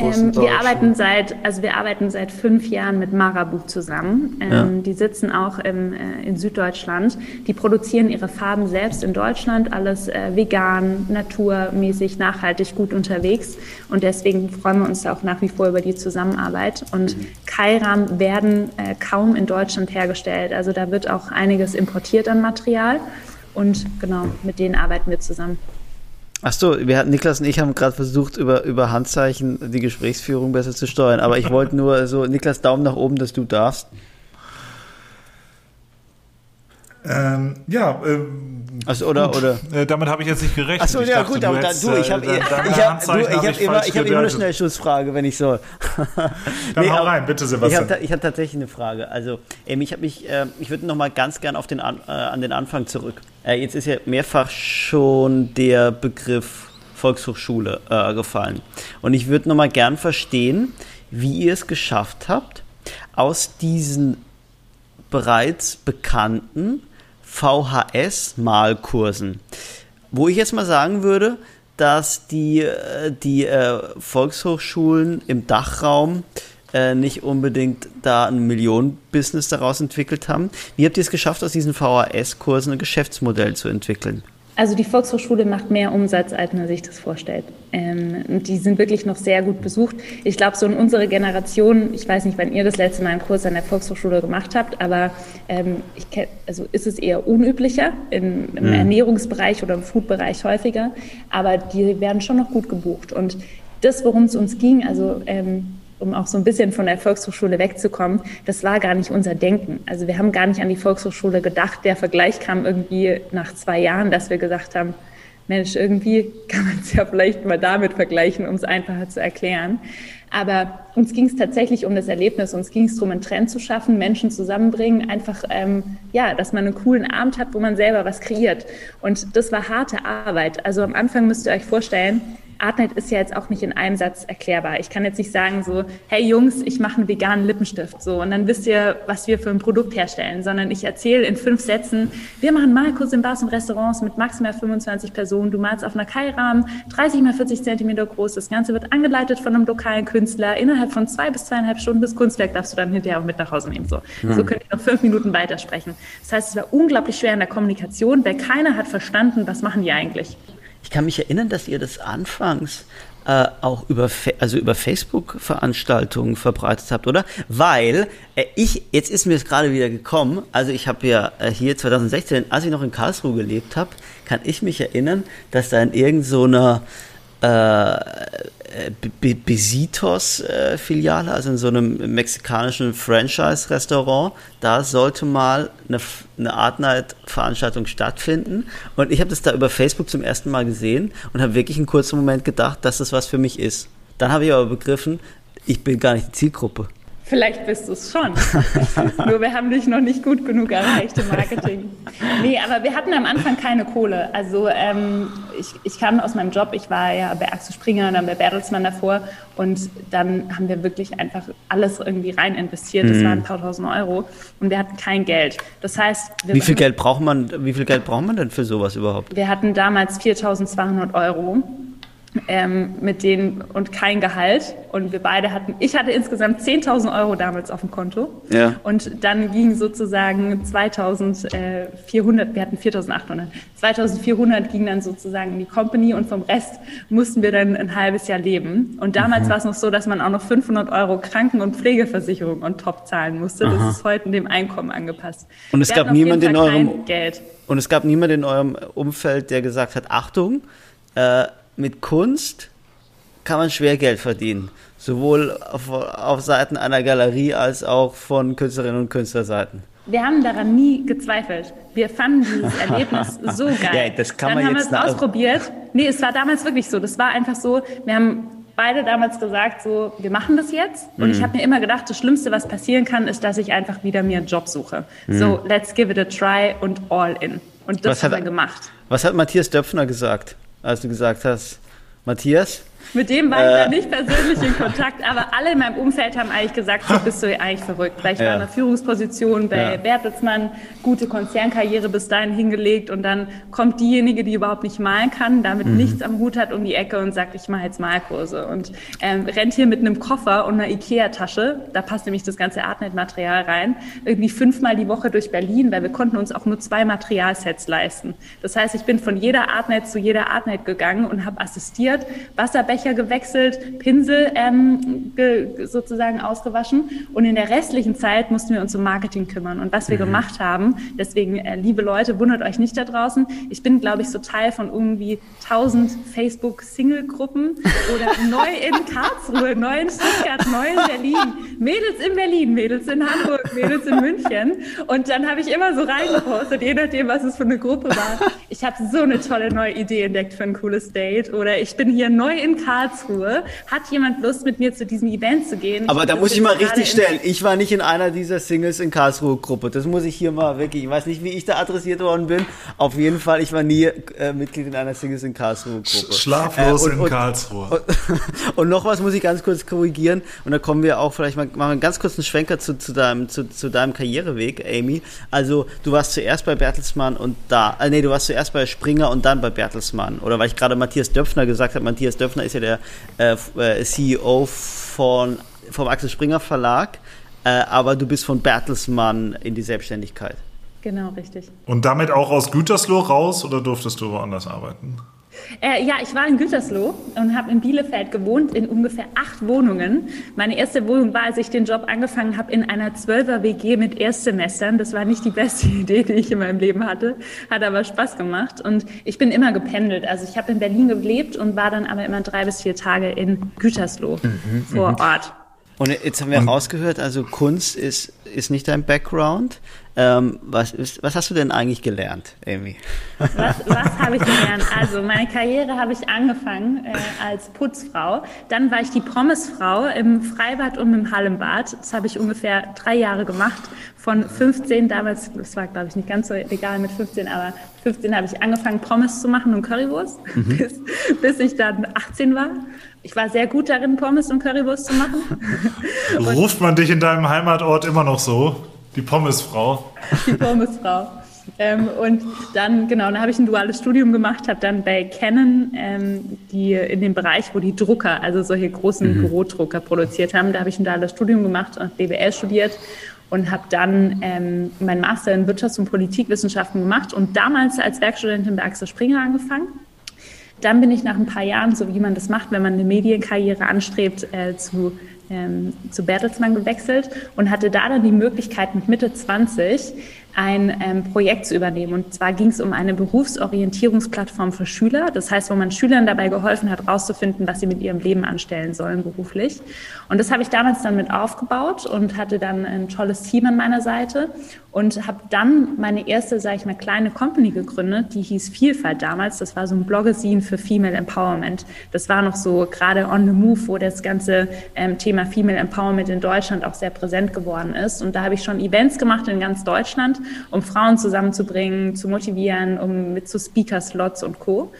ähm, wir arbeiten seit, also wir arbeiten seit fünf Jahren mit Marabu zusammen. Ähm, ja. Die sitzen auch im, äh, in Süddeutschland. Die produzieren ihre Farben selbst in Deutschland, alles äh, vegan, naturmäßig, nachhaltig, gut unterwegs. Und deswegen freuen wir uns auch nach wie vor über die Zusammenarbeit. Und mhm. Kairam werden äh, kaum in Deutschland hergestellt. Also da wird auch einiges importiert an Material. Und genau, mit denen arbeiten wir zusammen. Achso, wir hatten Niklas und ich haben gerade versucht, über, über Handzeichen die Gesprächsführung besser zu steuern. Aber ich wollte nur so, Niklas, Daumen nach oben, dass du darfst. Ähm, ja, ähm, also, oder, oder. Äh, damit habe ich jetzt nicht gerechnet. Achso, ja, gut, aber da, du, ich habe äh, hab, hab immer, hab immer eine Schnellschussfrage, wenn ich soll. Dann nee, hau rein, bitte, Sebastian. Ich habe hab tatsächlich eine Frage. Also, ähm, ich habe mich, äh, ich würde noch mal ganz gern auf den, an, äh, an den Anfang zurück. Äh, jetzt ist ja mehrfach schon der Begriff Volkshochschule äh, gefallen. Und ich würde noch mal gern verstehen, wie ihr es geschafft habt, aus diesen bereits bekannten VHS-Malkursen. Wo ich jetzt mal sagen würde, dass die, äh, die äh, Volkshochschulen im Dachraum äh, nicht unbedingt da ein Millionenbusiness daraus entwickelt haben. Wie habt ihr es geschafft, aus diesen VHS-Kursen ein Geschäftsmodell zu entwickeln? Also die Volkshochschule macht mehr Umsatz, als man sich das vorstellt. Ähm, die sind wirklich noch sehr gut besucht. Ich glaube, so in unserer Generation, ich weiß nicht, wann ihr das letzte Mal einen Kurs an der Volkshochschule gemacht habt, aber ähm, ich kenn, also ist es eher unüblicher, im, im mhm. Ernährungsbereich oder im Foodbereich häufiger, aber die werden schon noch gut gebucht. Und das, worum es uns ging, also ähm, um auch so ein bisschen von der Volkshochschule wegzukommen, das war gar nicht unser Denken. Also wir haben gar nicht an die Volkshochschule gedacht. Der Vergleich kam irgendwie nach zwei Jahren, dass wir gesagt haben, Mensch, irgendwie kann man es ja vielleicht mal damit vergleichen, um es einfacher zu erklären. Aber uns ging es tatsächlich um das Erlebnis. Uns ging es darum, einen Trend zu schaffen, Menschen zusammenbringen, einfach, ähm, ja, dass man einen coolen Abend hat, wo man selber was kreiert. Und das war harte Arbeit. Also am Anfang müsst ihr euch vorstellen, Artnet ist ja jetzt auch nicht in einem Satz erklärbar. Ich kann jetzt nicht sagen so, hey Jungs, ich mache einen veganen Lippenstift so und dann wisst ihr, was wir für ein Produkt herstellen, sondern ich erzähle in fünf Sätzen, wir machen Malkurs in Bars und Restaurants mit maximal 25 Personen. Du malst auf einer Keilrahmen, 30 mal 40 Zentimeter groß. Das Ganze wird angeleitet von einem lokalen Künstler. Innerhalb von zwei bis zweieinhalb Stunden das Kunstwerk darfst du dann hinterher auch mit nach Hause nehmen. So, mhm. so könnt ihr noch fünf Minuten weitersprechen. Das heißt, es war unglaublich schwer in der Kommunikation, weil keiner hat verstanden, was machen die eigentlich. Ich kann mich erinnern, dass ihr das anfangs äh, auch über, also über Facebook-Veranstaltungen verbreitet habt, oder? Weil äh, ich, jetzt ist mir es gerade wieder gekommen, also ich habe ja äh, hier 2016, als ich noch in Karlsruhe gelebt habe, kann ich mich erinnern, dass da in irgendeiner so äh, Besitos-Filiale, also in so einem mexikanischen Franchise-Restaurant. Da sollte mal eine, eine Art Night-Veranstaltung stattfinden. Und ich habe das da über Facebook zum ersten Mal gesehen und habe wirklich einen kurzen Moment gedacht, dass das was für mich ist. Dann habe ich aber begriffen, ich bin gar nicht die Zielgruppe. Vielleicht bist du es schon. Nur wir haben dich noch nicht gut genug erreicht im Marketing. Nee, aber wir hatten am Anfang keine Kohle. Also ähm, ich, ich kam aus meinem Job, ich war ja bei Axel Springer und dann bei Bertelsmann davor und dann haben wir wirklich einfach alles irgendwie rein investiert. Das mhm. waren ein paar tausend Euro und wir hatten kein Geld. Das heißt, wie viel Geld braucht man? Wie viel Geld braucht man denn für sowas überhaupt? Wir hatten damals 4.200 Euro ähm, mit denen und kein Gehalt. Und wir beide hatten, ich hatte insgesamt 10.000 Euro damals auf dem Konto. Ja. Und dann ging sozusagen 2.400, wir hatten 4.800, 2.400 ging dann sozusagen in die Company und vom Rest mussten wir dann ein halbes Jahr leben. Und damals mhm. war es noch so, dass man auch noch 500 Euro Kranken- und Pflegeversicherung on top zahlen musste. Aha. Das ist heute in dem Einkommen angepasst. Und es wir gab niemand in eurem Geld. Und es gab niemand in eurem Umfeld, der gesagt hat, Achtung, äh, mit Kunst kann man schwer Geld verdienen. Sowohl auf, auf Seiten einer Galerie als auch von Künstlerinnen und Künstlerseiten. Wir haben daran nie gezweifelt. Wir fanden dieses Erlebnis so geil. Ja, das kann Dann man haben wir es ausprobiert. Nee, es war damals wirklich so. Das war einfach so. Wir haben beide damals gesagt, so, wir machen das jetzt. Und mhm. ich habe mir immer gedacht, das Schlimmste, was passieren kann, ist, dass ich einfach wieder mir einen Job suche. Mhm. So, let's give it a try und all in. Und das was haben wir gemacht. Was hat Matthias Döpfner gesagt? Als du gesagt hast, Matthias, mit dem war ich äh, nicht persönlich in Kontakt, aber alle in meinem Umfeld haben eigentlich gesagt, du bist du eigentlich verrückt. Weil ich ja. war in einer Führungsposition bei ja. Bertelsmann, gute Konzernkarriere bis dahin hingelegt und dann kommt diejenige, die überhaupt nicht malen kann, damit mhm. nichts am Hut hat, um die Ecke und sagt, ich mache jetzt Malkurse und ähm, rennt hier mit einem Koffer und einer Ikea-Tasche, da passt nämlich das ganze Artnet-Material rein, irgendwie fünfmal die Woche durch Berlin, weil wir konnten uns auch nur zwei Materialsets leisten. Das heißt, ich bin von jeder Artnet zu jeder Artnet gegangen und habe assistiert, Wasserbecher Becher gewechselt, Pinsel ähm, ge, sozusagen ausgewaschen. Und in der restlichen Zeit mussten wir uns um Marketing kümmern. Und was wir mhm. gemacht haben, deswegen, äh, liebe Leute, wundert euch nicht da draußen. Ich bin, glaube ich, so Teil von irgendwie 1000 Facebook-Single-Gruppen oder neu in Karlsruhe, neu in Stuttgart, neu in Berlin, Mädels in Berlin, Mädels in Hamburg, Mädels in München. Und dann habe ich immer so reingepostet, je nachdem, was es für eine Gruppe war. Ich habe so eine tolle neue Idee entdeckt für ein cooles Date. Oder ich bin hier neu in Karlsruhe. Hat jemand Lust, mit mir zu diesem Event zu gehen? Aber da muss ich mal richtig stellen. Ich war nicht in einer dieser Singles in Karlsruhe Gruppe. Das muss ich hier mal wirklich. Ich weiß nicht, wie ich da adressiert worden bin. Auf jeden Fall, ich war nie äh, Mitglied in einer Singles in Karlsruhe Gruppe. Schlaflos äh, und, in Karlsruhe. Und, und, noch was muss ich ganz kurz korrigieren. Und da kommen wir auch vielleicht mal, machen wir einen ganz kurzen Schwenker zu, zu, deinem, zu, zu deinem Karriereweg, Amy. Also, du warst zuerst bei Bertelsmann und da, äh, nee, du warst zuerst bei Springer und dann bei Bertelsmann. Oder weil ich gerade Matthias Döpfner gesagt habe, Matthias Döpfner ist ja der äh, äh CEO von, vom Axel Springer Verlag, äh, aber du bist von Bertelsmann in die Selbstständigkeit. Genau, richtig. Und damit auch aus Gütersloh raus oder durftest du woanders arbeiten? Äh, ja, ich war in Gütersloh und habe in Bielefeld gewohnt, in ungefähr acht Wohnungen. Meine erste Wohnung war, als ich den Job angefangen habe, in einer Zwölfer-WG mit Erstsemestern. Das war nicht die beste Idee, die ich in meinem Leben hatte, hat aber Spaß gemacht. Und ich bin immer gependelt. Also ich habe in Berlin gelebt und war dann aber immer drei bis vier Tage in Gütersloh mhm, vor mhm. Ort. Und jetzt haben wir rausgehört, also Kunst ist, ist nicht dein Background. Ähm, was, ist, was hast du denn eigentlich gelernt, Amy? Was, was habe ich gelernt? Also meine Karriere habe ich angefangen äh, als Putzfrau. Dann war ich die Pommesfrau im Freibad und im Hallenbad. Das habe ich ungefähr drei Jahre gemacht. Von 15 damals, das war glaube ich nicht ganz so egal mit 15, aber 15 habe ich angefangen Pommes zu machen und Currywurst, mhm. bis, bis ich dann 18 war. Ich war sehr gut darin, Pommes und Currywurst zu machen. Ruft man dich in deinem Heimatort immer noch so? Die Pommesfrau? Die Pommesfrau. Ähm, und dann, genau, dann habe ich ein duales Studium gemacht, habe dann bei Canon, ähm, die in dem Bereich, wo die Drucker, also solche großen mhm. Bürodrucker produziert haben, da habe ich ein duales Studium gemacht und BWL studiert und habe dann ähm, meinen Master in Wirtschafts- und Politikwissenschaften gemacht und damals als Werkstudentin bei Axel Springer angefangen dann bin ich nach ein paar Jahren, so wie man das macht, wenn man eine Medienkarriere anstrebt, äh, zu, ähm, zu Bertelsmann gewechselt und hatte da dann die Möglichkeit, mit Mitte 20 ein ähm, Projekt zu übernehmen. Und zwar ging es um eine Berufsorientierungsplattform für Schüler. Das heißt, wo man Schülern dabei geholfen hat, herauszufinden, was sie mit ihrem Leben anstellen sollen beruflich. Und das habe ich damals dann mit aufgebaut und hatte dann ein tolles Team an meiner Seite und habe dann meine erste, sage ich mal, kleine Company gegründet, die hieß Vielfalt damals. Das war so ein Bloggesin für Female Empowerment. Das war noch so gerade on the move, wo das ganze ähm, Thema Female Empowerment in Deutschland auch sehr präsent geworden ist. Und da habe ich schon Events gemacht in ganz Deutschland um Frauen zusammenzubringen, zu motivieren, um mit zu Speaker-Slots und Co.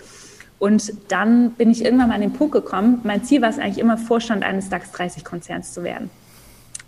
Und dann bin ich irgendwann mal an den Punkt gekommen, mein Ziel war es eigentlich immer, Vorstand eines DAX 30-Konzerns zu werden.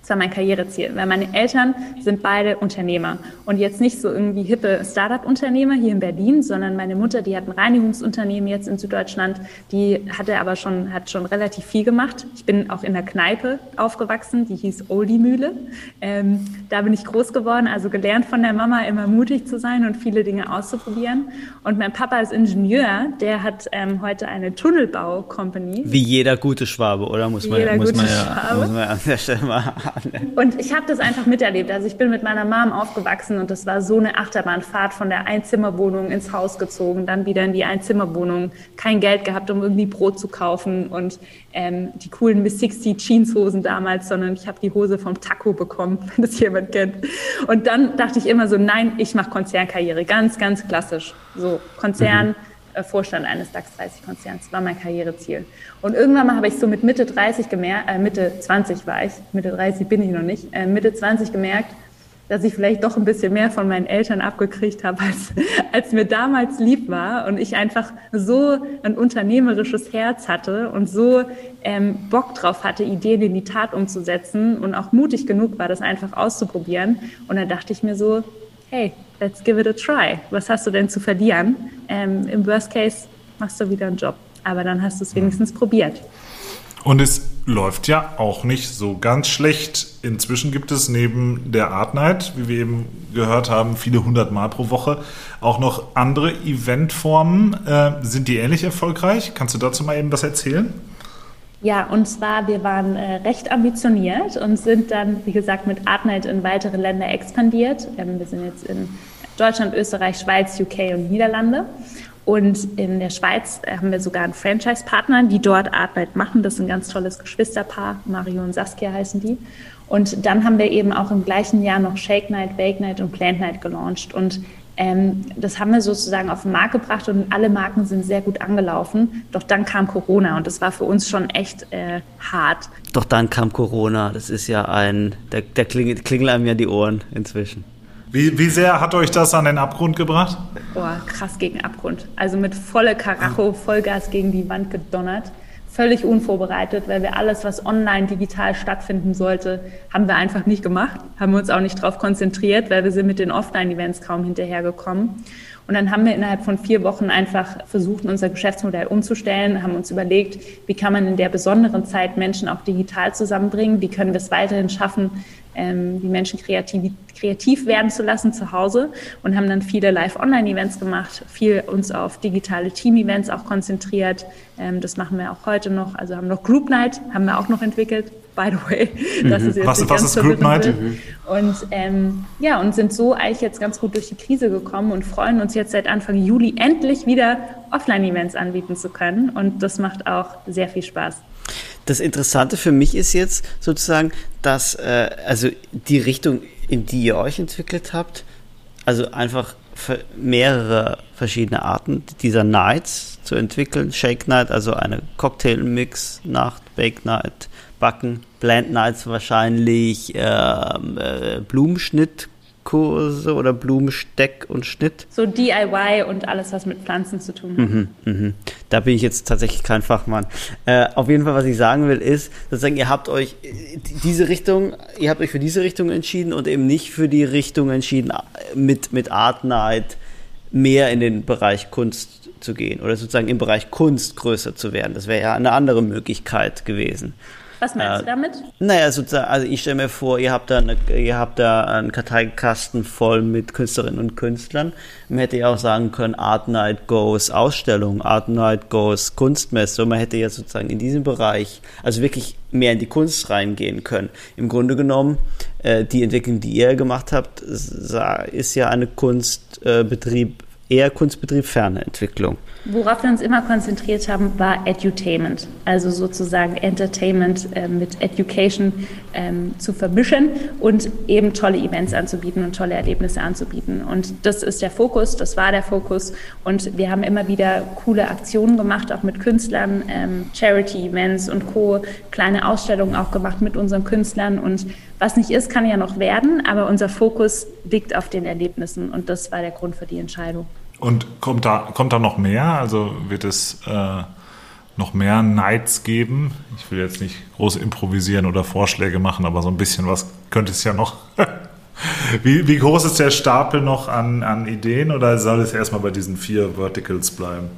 Das war mein Karriereziel, weil meine Eltern sind beide Unternehmer und jetzt nicht so irgendwie hippe Startup-Unternehmer hier in Berlin, sondern meine Mutter, die hat ein Reinigungsunternehmen jetzt in Süddeutschland, die hatte aber schon, hat schon relativ viel gemacht. Ich bin auch in der Kneipe aufgewachsen, die hieß Oldie Mühle. Ähm, da bin ich groß geworden, also gelernt von der Mama, immer mutig zu sein und viele Dinge auszuprobieren. Und mein Papa ist Ingenieur, der hat ähm, heute eine Tunnelbau-Company. Wie jeder gute Schwabe, oder? Muss man, muss man, ja, muss man an der Stelle mal und ich habe das einfach miterlebt. Also ich bin mit meiner Mom aufgewachsen und das war so eine Achterbahnfahrt von der Einzimmerwohnung ins Haus gezogen, dann wieder in die Einzimmerwohnung, kein Geld gehabt, um irgendwie Brot zu kaufen und ähm, die coolen Miss 60 Jeanshosen damals, sondern ich habe die Hose vom Taco bekommen, wenn das jemand kennt. Und dann dachte ich immer so, nein, ich mache Konzernkarriere, ganz, ganz klassisch. So Konzern. Mhm Vorstand eines DAX 30 Konzerns. war mein Karriereziel. Und irgendwann mal habe ich so mit Mitte 30 gemerkt, äh, Mitte 20 war ich, Mitte 30 bin ich noch nicht, äh, Mitte 20 gemerkt, dass ich vielleicht doch ein bisschen mehr von meinen Eltern abgekriegt habe, als, als mir damals lieb war. Und ich einfach so ein unternehmerisches Herz hatte und so ähm, Bock drauf hatte, Ideen in die Tat umzusetzen und auch mutig genug war, das einfach auszuprobieren. Und dann dachte ich mir so, hey, let's give it a try. Was hast du denn zu verlieren? Ähm, Im Worst Case machst du wieder einen Job, aber dann hast du es wenigstens probiert. Und es läuft ja auch nicht so ganz schlecht. Inzwischen gibt es neben der Art Night, wie wir eben gehört haben, viele hundert Mal pro Woche, auch noch andere Eventformen. Äh, sind die ähnlich erfolgreich? Kannst du dazu mal eben was erzählen? Ja, und zwar, wir waren äh, recht ambitioniert und sind dann, wie gesagt, mit Artnight in weitere Länder expandiert. Ähm, wir sind jetzt in Deutschland, Österreich, Schweiz, UK und Niederlande. Und in der Schweiz äh, haben wir sogar einen Franchise-Partner, die dort Artnight machen. Das ist ein ganz tolles Geschwisterpaar. Mario und Saskia heißen die. Und dann haben wir eben auch im gleichen Jahr noch Shake Night, Bake Night und Plant Night gelauncht. Und ähm, das haben wir sozusagen auf den Markt gebracht und alle Marken sind sehr gut angelaufen. Doch dann kam Corona und das war für uns schon echt äh, hart. Doch dann kam Corona. Das ist ja ein, der, der klingelt, klingeln einem ja die Ohren inzwischen. Wie, wie sehr hat euch das an den Abgrund gebracht? Boah, krass gegen Abgrund. Also mit volle Karacho, Vollgas gegen die Wand gedonnert völlig unvorbereitet, weil wir alles, was online digital stattfinden sollte, haben wir einfach nicht gemacht, haben uns auch nicht darauf konzentriert, weil wir sind mit den Offline-Events kaum hinterhergekommen. Und dann haben wir innerhalb von vier Wochen einfach versucht, unser Geschäftsmodell umzustellen, haben uns überlegt, wie kann man in der besonderen Zeit Menschen auch digital zusammenbringen, wie können wir es weiterhin schaffen, ähm, die Menschen kreativ, kreativ werden zu lassen zu Hause und haben dann viele Live-Online-Events gemacht, viel uns auf digitale Team-Events auch konzentriert. Ähm, das machen wir auch heute noch. Also haben noch Group Night, haben wir auch noch entwickelt, by the way. Das mhm. ist jetzt was, was ist Group Night? Mhm. Und ähm, ja, und sind so eigentlich jetzt ganz gut durch die Krise gekommen und freuen uns jetzt seit Anfang Juli endlich wieder Offline-Events anbieten zu können. Und das macht auch sehr viel Spaß. Das Interessante für mich ist jetzt sozusagen, dass äh, also die Richtung, in die ihr euch entwickelt habt, also einfach mehrere verschiedene Arten dieser Nights zu entwickeln. Shake Night, also eine Cocktail-Mix, Nacht, Bake Night, Backen, Blend Nights wahrscheinlich, äh, Blumenschnitt Kurse oder Blumensteck und Schnitt? So DIY und alles, was mit Pflanzen zu tun hat. Mhm, mh. Da bin ich jetzt tatsächlich kein Fachmann. Äh, auf jeden Fall, was ich sagen will, ist, sozusagen, ihr habt euch diese Richtung, ihr habt euch für diese Richtung entschieden und eben nicht für die Richtung entschieden, mit, mit Art Night mehr in den Bereich Kunst zu gehen oder sozusagen im Bereich Kunst größer zu werden. Das wäre ja eine andere Möglichkeit gewesen. Was meinst äh, du damit? Naja, sozusagen, also ich stelle mir vor, ihr habt da, eine, ihr habt da einen Karteikasten voll mit Künstlerinnen und Künstlern. Man hätte ja auch sagen können, Art Night Goes Ausstellung, Art Night Goes Kunstmesse. Und man hätte ja sozusagen in diesem Bereich, also wirklich mehr in die Kunst reingehen können. Im Grunde genommen, äh, die Entwicklung, die ihr gemacht habt, ist ja eine Kunstbetrieb, eher Kunstbetrieb ferne Entwicklung. Worauf wir uns immer konzentriert haben, war Edutainment, also sozusagen Entertainment äh, mit Education ähm, zu vermischen und eben tolle Events anzubieten und tolle Erlebnisse anzubieten. Und das ist der Fokus, das war der Fokus. Und wir haben immer wieder coole Aktionen gemacht, auch mit Künstlern, ähm, Charity-Events und Co., kleine Ausstellungen auch gemacht mit unseren Künstlern. Und was nicht ist, kann ja noch werden, aber unser Fokus liegt auf den Erlebnissen und das war der Grund für die Entscheidung. Und kommt da, kommt da noch mehr? Also wird es äh, noch mehr Nights geben? Ich will jetzt nicht groß improvisieren oder Vorschläge machen, aber so ein bisschen was könnte es ja noch. wie, wie groß ist der Stapel noch an, an Ideen oder soll es erstmal bei diesen vier Verticals bleiben?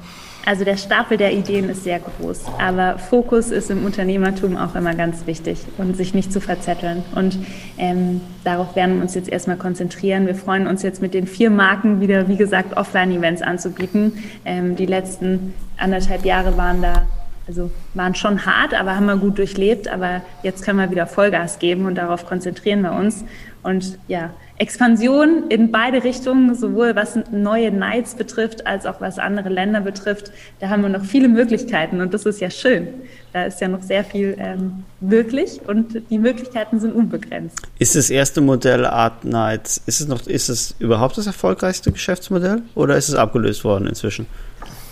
Also der Stapel der Ideen ist sehr groß, aber Fokus ist im Unternehmertum auch immer ganz wichtig und sich nicht zu verzetteln. Und ähm, darauf werden wir uns jetzt erstmal konzentrieren. Wir freuen uns jetzt mit den vier Marken wieder, wie gesagt, Offline-Events anzubieten. Ähm, die letzten anderthalb Jahre waren da also waren schon hart, aber haben wir gut durchlebt. Aber jetzt können wir wieder Vollgas geben und darauf konzentrieren wir uns. Und ja, Expansion in beide Richtungen, sowohl was neue Nights betrifft, als auch was andere Länder betrifft. Da haben wir noch viele Möglichkeiten und das ist ja schön. Da ist ja noch sehr viel ähm, möglich und die Möglichkeiten sind unbegrenzt. Ist das erste Modell Art Nights, ist es noch, ist es überhaupt das erfolgreichste Geschäftsmodell oder ist es abgelöst worden inzwischen?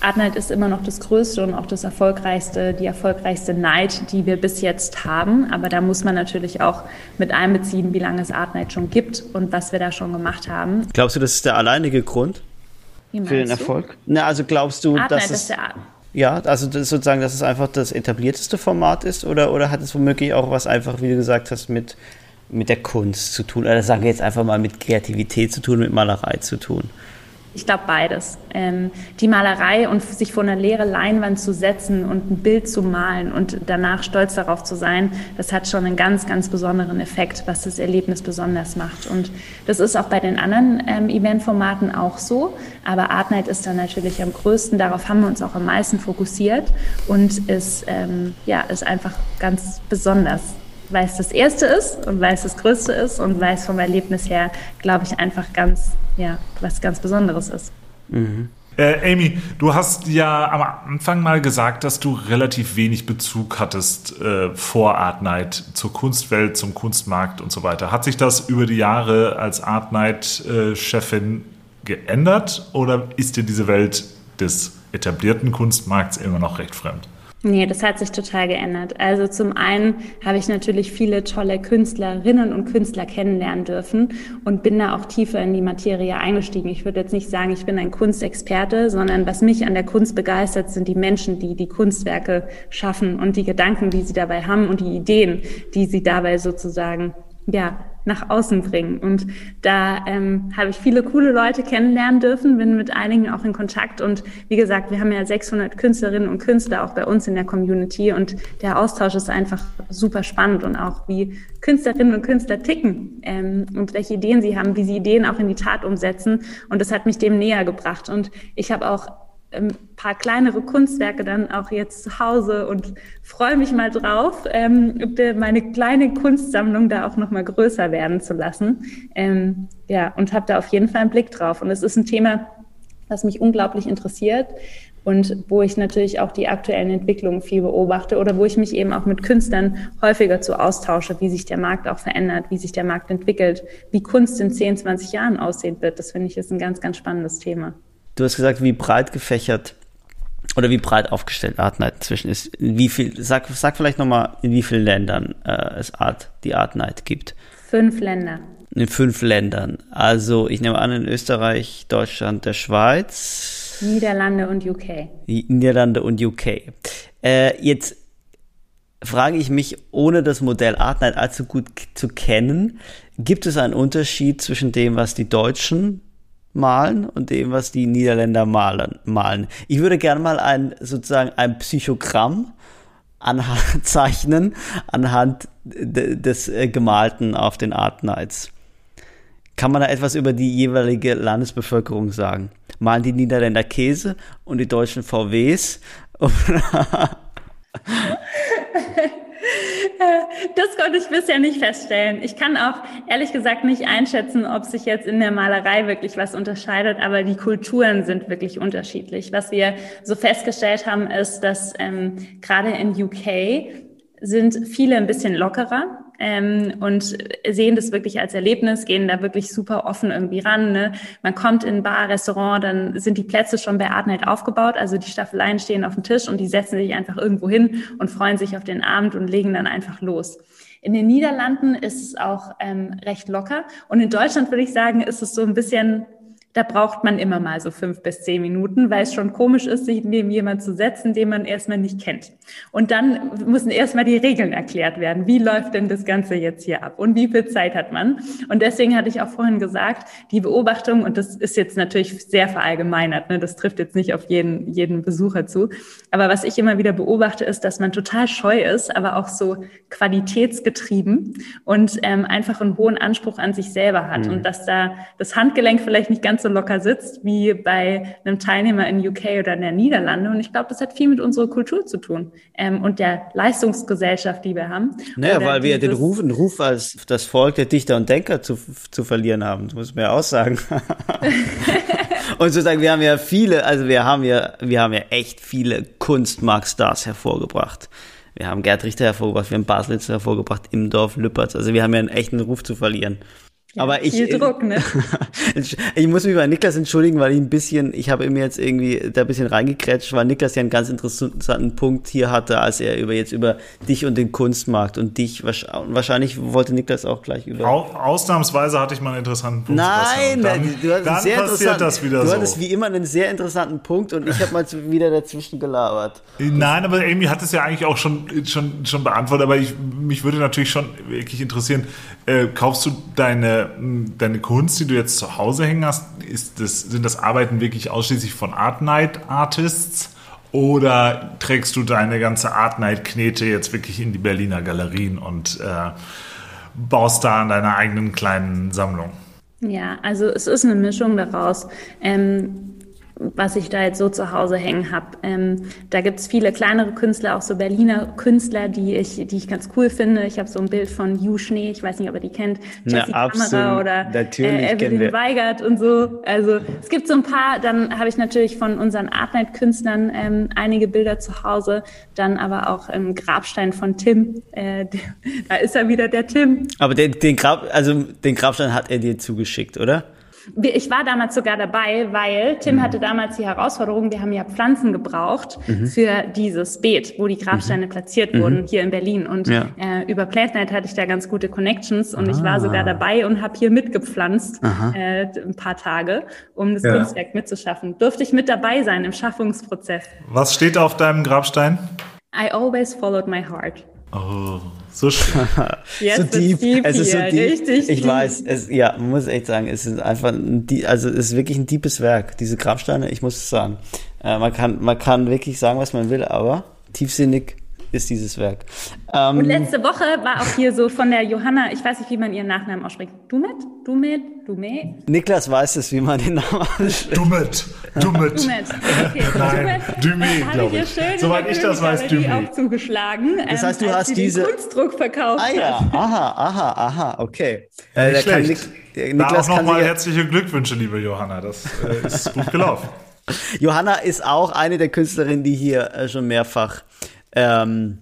Art ist immer noch das größte und auch das erfolgreichste, die erfolgreichste Night, die wir bis jetzt haben. Aber da muss man natürlich auch mit einbeziehen, wie lange es Art schon gibt und was wir da schon gemacht haben. Glaubst du, das ist der alleinige Grund für den Erfolg? Du? Na, also glaubst du, Art dass es, ist der ja, also das sozusagen, dass es einfach das etablierteste Format ist oder, oder hat es womöglich auch was einfach, wie du gesagt hast, mit, mit der Kunst zu tun? Oder sagen wir jetzt einfach mal mit Kreativität zu tun, mit Malerei zu tun? Ich glaube beides. Ähm, die Malerei und sich vor eine leere Leinwand zu setzen und ein Bild zu malen und danach stolz darauf zu sein, das hat schon einen ganz, ganz besonderen Effekt, was das Erlebnis besonders macht. Und das ist auch bei den anderen ähm, Eventformaten auch so. Aber Art Night ist dann natürlich am größten. Darauf haben wir uns auch am meisten fokussiert und ist, ähm, ja, ist einfach ganz besonders weil es das Erste ist und weil es das Größte ist und weil es vom Erlebnis her, glaube ich, einfach ganz, ja, was ganz Besonderes ist. Mhm. Äh, Amy, du hast ja am Anfang mal gesagt, dass du relativ wenig Bezug hattest äh, vor Art Night zur Kunstwelt, zum Kunstmarkt und so weiter. Hat sich das über die Jahre als Art Night-Chefin äh, geändert oder ist dir diese Welt des etablierten Kunstmarkts immer noch recht fremd? Nee, das hat sich total geändert. Also zum einen habe ich natürlich viele tolle Künstlerinnen und Künstler kennenlernen dürfen und bin da auch tiefer in die Materie eingestiegen. Ich würde jetzt nicht sagen, ich bin ein Kunstexperte, sondern was mich an der Kunst begeistert, sind die Menschen, die die Kunstwerke schaffen und die Gedanken, die sie dabei haben und die Ideen, die sie dabei sozusagen ja, nach außen bringen. Und da ähm, habe ich viele coole Leute kennenlernen dürfen, bin mit einigen auch in Kontakt. Und wie gesagt, wir haben ja 600 Künstlerinnen und Künstler auch bei uns in der Community. Und der Austausch ist einfach super spannend und auch wie Künstlerinnen und Künstler ticken ähm, und welche Ideen sie haben, wie sie Ideen auch in die Tat umsetzen. Und das hat mich dem näher gebracht. Und ich habe auch ein paar kleinere Kunstwerke dann auch jetzt zu Hause und freue mich mal drauf, ähm, meine kleine Kunstsammlung da auch noch mal größer werden zu lassen. Ähm, ja, und habe da auf jeden Fall einen Blick drauf. Und es ist ein Thema, was mich unglaublich interessiert, und wo ich natürlich auch die aktuellen Entwicklungen viel beobachte oder wo ich mich eben auch mit Künstlern häufiger zu austausche, wie sich der Markt auch verändert, wie sich der Markt entwickelt, wie Kunst in 10, 20 Jahren aussehen wird. Das finde ich ist ein ganz, ganz spannendes Thema. Du hast gesagt, wie breit gefächert oder wie breit aufgestellt Art inzwischen ist. wie viel, sag, sag vielleicht nochmal, in wie vielen Ländern äh, es Art, die Art Night gibt. Fünf Länder. In fünf Ländern. Also ich nehme an, in Österreich, Deutschland, der Schweiz. Niederlande und UK. Niederlande und UK. Äh, jetzt frage ich mich, ohne das Modell Art Night allzu gut zu kennen, gibt es einen Unterschied zwischen dem, was die Deutschen malen und dem, was die Niederländer malen. malen. Ich würde gerne mal ein sozusagen ein Psychogramm anzeichnen anhand des äh, Gemalten auf den Art Nights. Kann man da etwas über die jeweilige Landesbevölkerung sagen? Malen die Niederländer Käse und die Deutschen VWs? Das konnte ich bisher nicht feststellen. Ich kann auch ehrlich gesagt nicht einschätzen, ob sich jetzt in der Malerei wirklich was unterscheidet, aber die Kulturen sind wirklich unterschiedlich. Was wir so festgestellt haben, ist, dass ähm, gerade in UK sind viele ein bisschen lockerer ähm, und sehen das wirklich als Erlebnis, gehen da wirklich super offen irgendwie ran. Ne? Man kommt in ein Bar, Restaurant, dann sind die Plätze schon bei Artnight aufgebaut, also die Staffeleien stehen auf dem Tisch und die setzen sich einfach irgendwo hin und freuen sich auf den Abend und legen dann einfach los. In den Niederlanden ist es auch ähm, recht locker und in Deutschland würde ich sagen, ist es so ein bisschen da braucht man immer mal so fünf bis zehn Minuten, weil es schon komisch ist, sich neben jemand zu setzen, den man erstmal nicht kennt. Und dann müssen erstmal die Regeln erklärt werden. Wie läuft denn das Ganze jetzt hier ab? Und wie viel Zeit hat man? Und deswegen hatte ich auch vorhin gesagt, die Beobachtung, und das ist jetzt natürlich sehr verallgemeinert, ne? das trifft jetzt nicht auf jeden, jeden Besucher zu. Aber was ich immer wieder beobachte, ist, dass man total scheu ist, aber auch so qualitätsgetrieben und ähm, einfach einen hohen Anspruch an sich selber hat. Mhm. Und dass da das Handgelenk vielleicht nicht ganz so locker sitzt wie bei einem Teilnehmer in UK oder in der Niederlande. Und ich glaube, das hat viel mit unserer Kultur zu tun ähm, und der Leistungsgesellschaft, die wir haben. Naja, oder weil wir den Ruf, den Ruf als das Volk der Dichter und Denker zu, zu verlieren haben, das muss man ja auch sagen. und sozusagen, wir haben ja viele, also wir haben ja, wir haben ja echt viele Kunstmarktstars hervorgebracht. Wir haben Gerd Richter hervorgebracht, wir haben Baslitz hervorgebracht, im Dorf Lüppert. Also wir haben ja einen echten Ruf zu verlieren. Ja, aber ich, viel Druck, ne? ich muss mich bei Niklas entschuldigen, weil ich ein bisschen, ich habe ihm jetzt irgendwie da ein bisschen reingekrätscht, weil Niklas ja einen ganz interessanten Punkt hier hatte, als er über jetzt über dich und den Kunstmarkt und dich wahrscheinlich wollte Niklas auch gleich über. Ausnahmsweise hatte ich mal einen interessanten Punkt. Nein, dann, du hattest dann sehr passiert das wieder du so. Du hattest wie immer einen sehr interessanten Punkt und ich habe mal wieder dazwischen gelabert. Nein, aber Amy hat es ja eigentlich auch schon schon schon beantwortet, aber ich, mich würde natürlich schon wirklich interessieren, äh, kaufst du deine deine, Kunst, die du jetzt zu Hause hängen hast, ist das, sind das Arbeiten wirklich ausschließlich von Art Night Artists? Oder trägst du deine ganze Art Night Knete jetzt wirklich in die Berliner Galerien und äh, baust da an deiner eigenen kleinen Sammlung? Ja, also es ist eine Mischung daraus. Ähm, was ich da jetzt so zu Hause hängen habe. Ähm, da gibt es viele kleinere Künstler, auch so Berliner Künstler, die ich, die ich ganz cool finde. Ich habe so ein Bild von Yu Schnee, ich weiß nicht, ob ihr die kennt, Jessie Kamera oder äh, Evelyn Weigert und so. Also es gibt so ein paar, dann habe ich natürlich von unseren Artnight-Künstlern ähm, einige Bilder zu Hause, dann aber auch im Grabstein von Tim. Äh, da ist er wieder, der Tim. Aber den, den Grab, also den Grabstein hat er dir zugeschickt, oder? Ich war damals sogar dabei, weil Tim mhm. hatte damals die Herausforderung, wir haben ja Pflanzen gebraucht mhm. für dieses Beet, wo die Grabsteine mhm. platziert wurden, mhm. hier in Berlin. Und ja. äh, über Plantnight hatte ich da ganz gute Connections und ah. ich war sogar ah. dabei und habe hier mitgepflanzt äh, ein paar Tage, um das ja. Kunstwerk mitzuschaffen. Durfte ich mit dabei sein im Schaffungsprozess. Was steht auf deinem Grabstein? I always followed my heart. Oh, so schön. Jetzt so deep. deep. Es ist so deep. Richtig ich deep. weiß, es, ja, man muss echt sagen, es ist einfach ein, also es ist wirklich ein deepes Werk. Diese Grabsteine, ich muss es sagen. Äh, man kann, man kann wirklich sagen, was man will, aber tiefsinnig ist dieses Werk. Ähm, und letzte Woche war auch hier so von der Johanna, ich weiß nicht, wie man ihren Nachnamen ausspricht. Dumet? Dumet? Dumet? Niklas weiß es, wie man den Namen ausspricht. Dumet. Dumet. Dumet. Okay. Nein, Dumet, glaube ich. Schön Soweit ich das weiß, Dumet. auch zugeschlagen. Das heißt, du ähm, hast diese... Kunstdruck verkauft Ah ja, aha, aha, aha, okay. Äh, Nicht schlecht. Nik Niklas da auch nochmal herzliche Glückwünsche, liebe Johanna. Das äh, ist gut gelaufen. Johanna ist auch eine der Künstlerinnen, die hier äh, schon mehrfach ähm,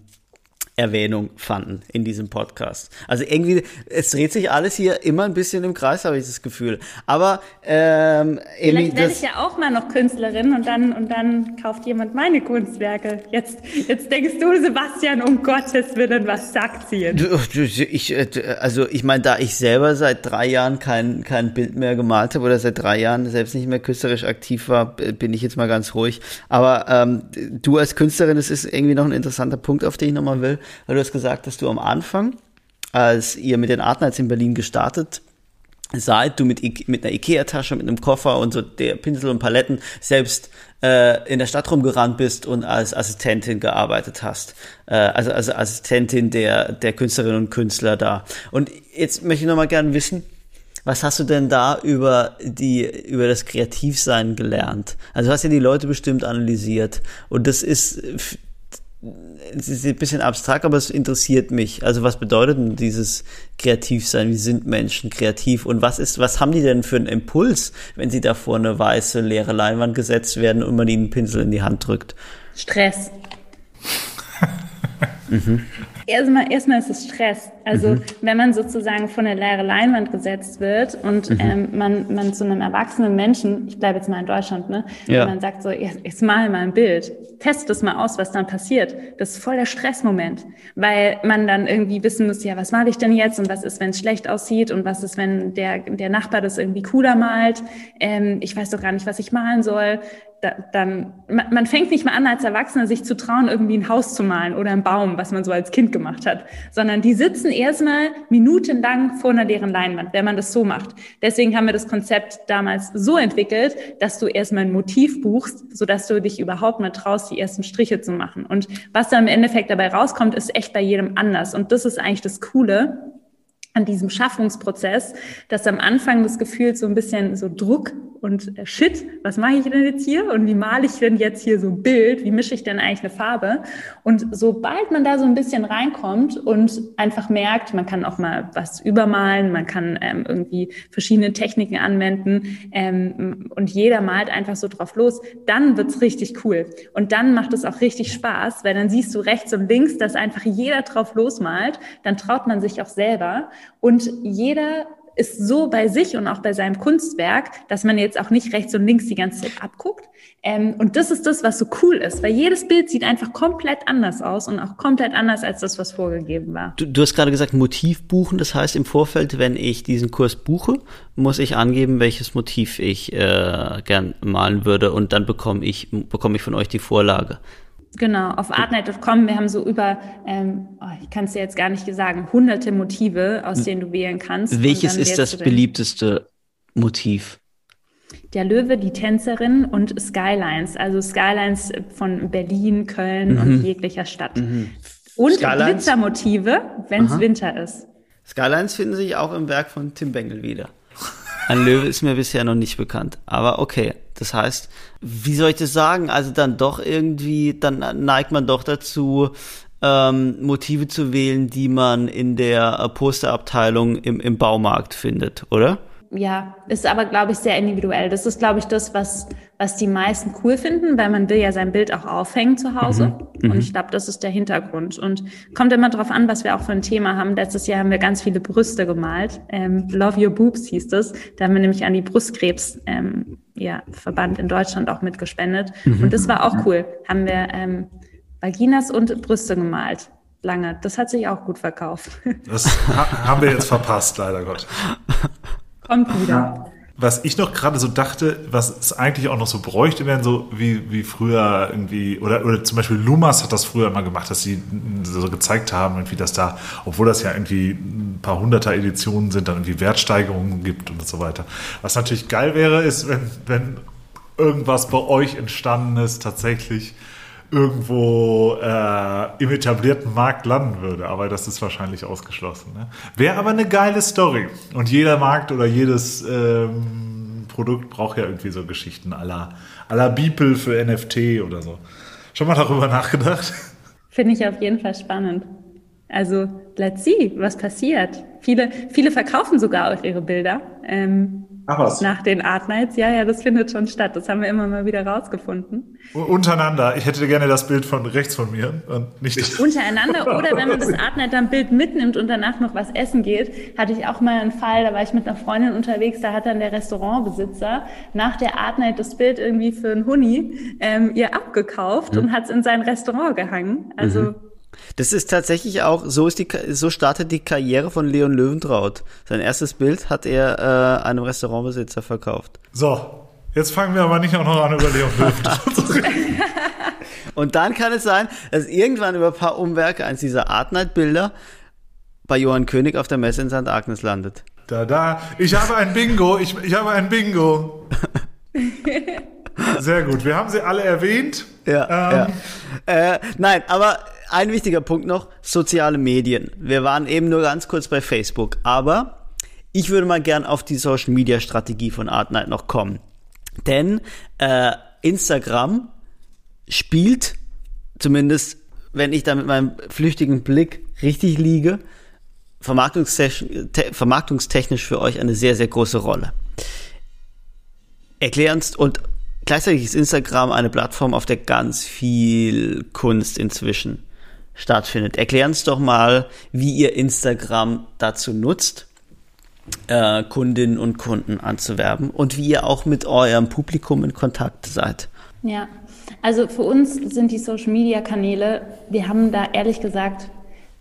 Erwähnung fanden in diesem Podcast. Also irgendwie, es dreht sich alles hier immer ein bisschen im Kreis, habe ich das Gefühl. Aber ähm, Vielleicht werde ich ja auch mal noch Künstlerin und dann und dann kauft jemand meine Kunstwerke. Jetzt jetzt denkst du, Sebastian, um Gottes Willen, was sagt sie jetzt? Ich, äh, also ich meine, da ich selber seit drei Jahren kein kein Bild mehr gemalt habe oder seit drei Jahren selbst nicht mehr künstlerisch aktiv war, bin ich jetzt mal ganz ruhig. Aber ähm, du als Künstlerin, das ist irgendwie noch ein interessanter Punkt, auf den ich nochmal will weil du hast gesagt, dass du am Anfang, als ihr mit den Artnights in Berlin gestartet seid, du mit, mit einer Ikea-Tasche, mit einem Koffer und so der Pinsel und Paletten selbst äh, in der Stadt rumgerannt bist und als Assistentin gearbeitet hast. Äh, also als Assistentin der, der Künstlerinnen und Künstler da. Und jetzt möchte ich nochmal gerne wissen, was hast du denn da über die, über das Kreativsein gelernt? Also du hast ja die Leute bestimmt analysiert und das ist es ist ein bisschen abstrakt, aber es interessiert mich. Also was bedeutet denn dieses Kreativsein? Wie sind Menschen kreativ? Und was ist, was haben die denn für einen Impuls, wenn sie da vor eine weiße, leere Leinwand gesetzt werden und man ihnen einen Pinsel in die Hand drückt? Stress. mhm erstmal, erstmal ist es Stress. Also mhm. wenn man sozusagen vor eine leere Leinwand gesetzt wird und mhm. ähm, man, man zu einem erwachsenen Menschen, ich bleibe jetzt mal in Deutschland, ne, ja. man sagt so, jetzt, jetzt mal mal ein Bild, test das mal aus, was dann passiert. Das ist voll der Stressmoment, weil man dann irgendwie wissen muss, ja, was male ich denn jetzt und was ist, wenn es schlecht aussieht und was ist, wenn der, der Nachbar das irgendwie cooler malt. Ähm, ich weiß doch gar nicht, was ich malen soll dann, man, man fängt nicht mal an, als Erwachsener sich zu trauen, irgendwie ein Haus zu malen oder einen Baum, was man so als Kind gemacht hat, sondern die sitzen erstmal minutenlang vor einer leeren Leinwand, wenn man das so macht. Deswegen haben wir das Konzept damals so entwickelt, dass du erstmal ein Motiv buchst, sodass du dich überhaupt mal traust, die ersten Striche zu machen. Und was da im Endeffekt dabei rauskommt, ist echt bei jedem anders. Und das ist eigentlich das Coole an diesem Schaffungsprozess, dass am Anfang das Gefühl so ein bisschen so Druck und äh, Shit, was mache ich denn jetzt hier und wie male ich denn jetzt hier so ein Bild, wie mische ich denn eigentlich eine Farbe? Und sobald man da so ein bisschen reinkommt und einfach merkt, man kann auch mal was übermalen, man kann ähm, irgendwie verschiedene Techniken anwenden ähm, und jeder malt einfach so drauf los, dann wird's richtig cool. Und dann macht es auch richtig Spaß, weil dann siehst du rechts und links, dass einfach jeder drauf losmalt, dann traut man sich auch selber und jeder ist so bei sich und auch bei seinem Kunstwerk, dass man jetzt auch nicht rechts und links die ganze Zeit abguckt. Ähm, und das ist das, was so cool ist, weil jedes Bild sieht einfach komplett anders aus und auch komplett anders als das, was vorgegeben war. Du, du hast gerade gesagt, Motiv buchen. Das heißt, im Vorfeld, wenn ich diesen Kurs buche, muss ich angeben, welches Motiv ich äh, gern malen würde und dann bekomme ich, bekomme ich von euch die Vorlage. Genau, auf artnight.com, wir haben so über, ähm, oh, ich kann es dir jetzt gar nicht sagen, hunderte Motive, aus denen du wählen kannst. Welches ist das beliebteste Motiv? Der Löwe, die Tänzerin und Skylines, also Skylines von Berlin, Köln mhm. und jeglicher Stadt. Mhm. Und Skylines? Glitzermotive, wenn es Winter ist. Skylines finden sich auch im Werk von Tim Bengel wieder. Ein Löwe ist mir bisher noch nicht bekannt. Aber okay, das heißt, wie soll ich das sagen? Also dann doch irgendwie, dann neigt man doch dazu, ähm, Motive zu wählen, die man in der Posterabteilung im, im Baumarkt findet, oder? Ja, ist aber, glaube ich, sehr individuell. Das ist, glaube ich, das, was, was die meisten cool finden, weil man will ja sein Bild auch aufhängen zu Hause. Mhm. Und mhm. ich glaube, das ist der Hintergrund. Und kommt immer darauf an, was wir auch für ein Thema haben. Letztes Jahr haben wir ganz viele Brüste gemalt. Ähm, Love Your Boobs hieß das. Da haben wir nämlich an die Brustkrebs, ähm, ja, Verband in Deutschland auch mitgespendet. Mhm. Und das war auch cool. Haben wir ähm, Vaginas und Brüste gemalt lange. Das hat sich auch gut verkauft. Das haben wir jetzt verpasst, leider Gott. Kommt wieder. Was ich noch gerade so dachte, was es eigentlich auch noch so bräuchte, wären so wie, wie früher irgendwie, oder, oder zum Beispiel Lumas hat das früher immer gemacht, dass sie so gezeigt haben, irgendwie, dass da, obwohl das ja irgendwie ein paar hunderter Editionen sind, dann irgendwie Wertsteigerungen gibt und so weiter. Was natürlich geil wäre, ist, wenn, wenn irgendwas bei euch entstanden ist, tatsächlich irgendwo äh, im etablierten Markt landen würde. Aber das ist wahrscheinlich ausgeschlossen. Ne? Wäre aber eine geile Story. Und jeder Markt oder jedes ähm, Produkt braucht ja irgendwie so Geschichten aller aller Beeple für NFT oder so. Schon mal darüber nachgedacht? Finde ich auf jeden Fall spannend. Also, let's see, was passiert. Viele, viele verkaufen sogar auch ihre Bilder. Ähm, Ach was. Nach den Art Nights. Ja, ja, das findet schon statt. Das haben wir immer mal wieder rausgefunden. Untereinander. Ich hätte gerne das Bild von rechts von mir und nicht das. Untereinander oder wenn man das Art Night dann Bild mitnimmt und danach noch was essen geht, hatte ich auch mal einen Fall, da war ich mit einer Freundin unterwegs, da hat dann der Restaurantbesitzer nach der Art Night das Bild irgendwie für einen Huni ähm, ihr abgekauft mhm. und hat es in sein Restaurant gehangen. Also mhm. Das ist tatsächlich auch, so ist die, so startet die Karriere von Leon Löwentraut. Sein erstes Bild hat er äh, einem Restaurantbesitzer verkauft. So, jetzt fangen wir aber nicht auch noch an, über Leon Löwentraut zu reden. Und dann kann es sein, dass irgendwann über ein paar Umwerke eins dieser Art Night Bilder bei Johann König auf der Messe in St. Agnes landet. Da, da, ich habe ein Bingo, ich, ich habe ein Bingo. Sehr gut, wir haben sie alle erwähnt. Ja, ähm, ja. Äh, nein, aber ein wichtiger Punkt noch, soziale Medien. Wir waren eben nur ganz kurz bei Facebook, aber ich würde mal gern auf die Social Media Strategie von Art Night noch kommen. Denn äh, Instagram spielt, zumindest wenn ich da mit meinem flüchtigen Blick richtig liege, vermarktungstechnisch für euch eine sehr, sehr große Rolle. Erklärend und gleichzeitig ist Instagram eine Plattform, auf der ganz viel Kunst inzwischen stattfindet. Erklär uns doch mal, wie ihr Instagram dazu nutzt, äh, Kundinnen und Kunden anzuwerben und wie ihr auch mit eurem Publikum in Kontakt seid. Ja, also für uns sind die Social-Media-Kanäle, wir haben da ehrlich gesagt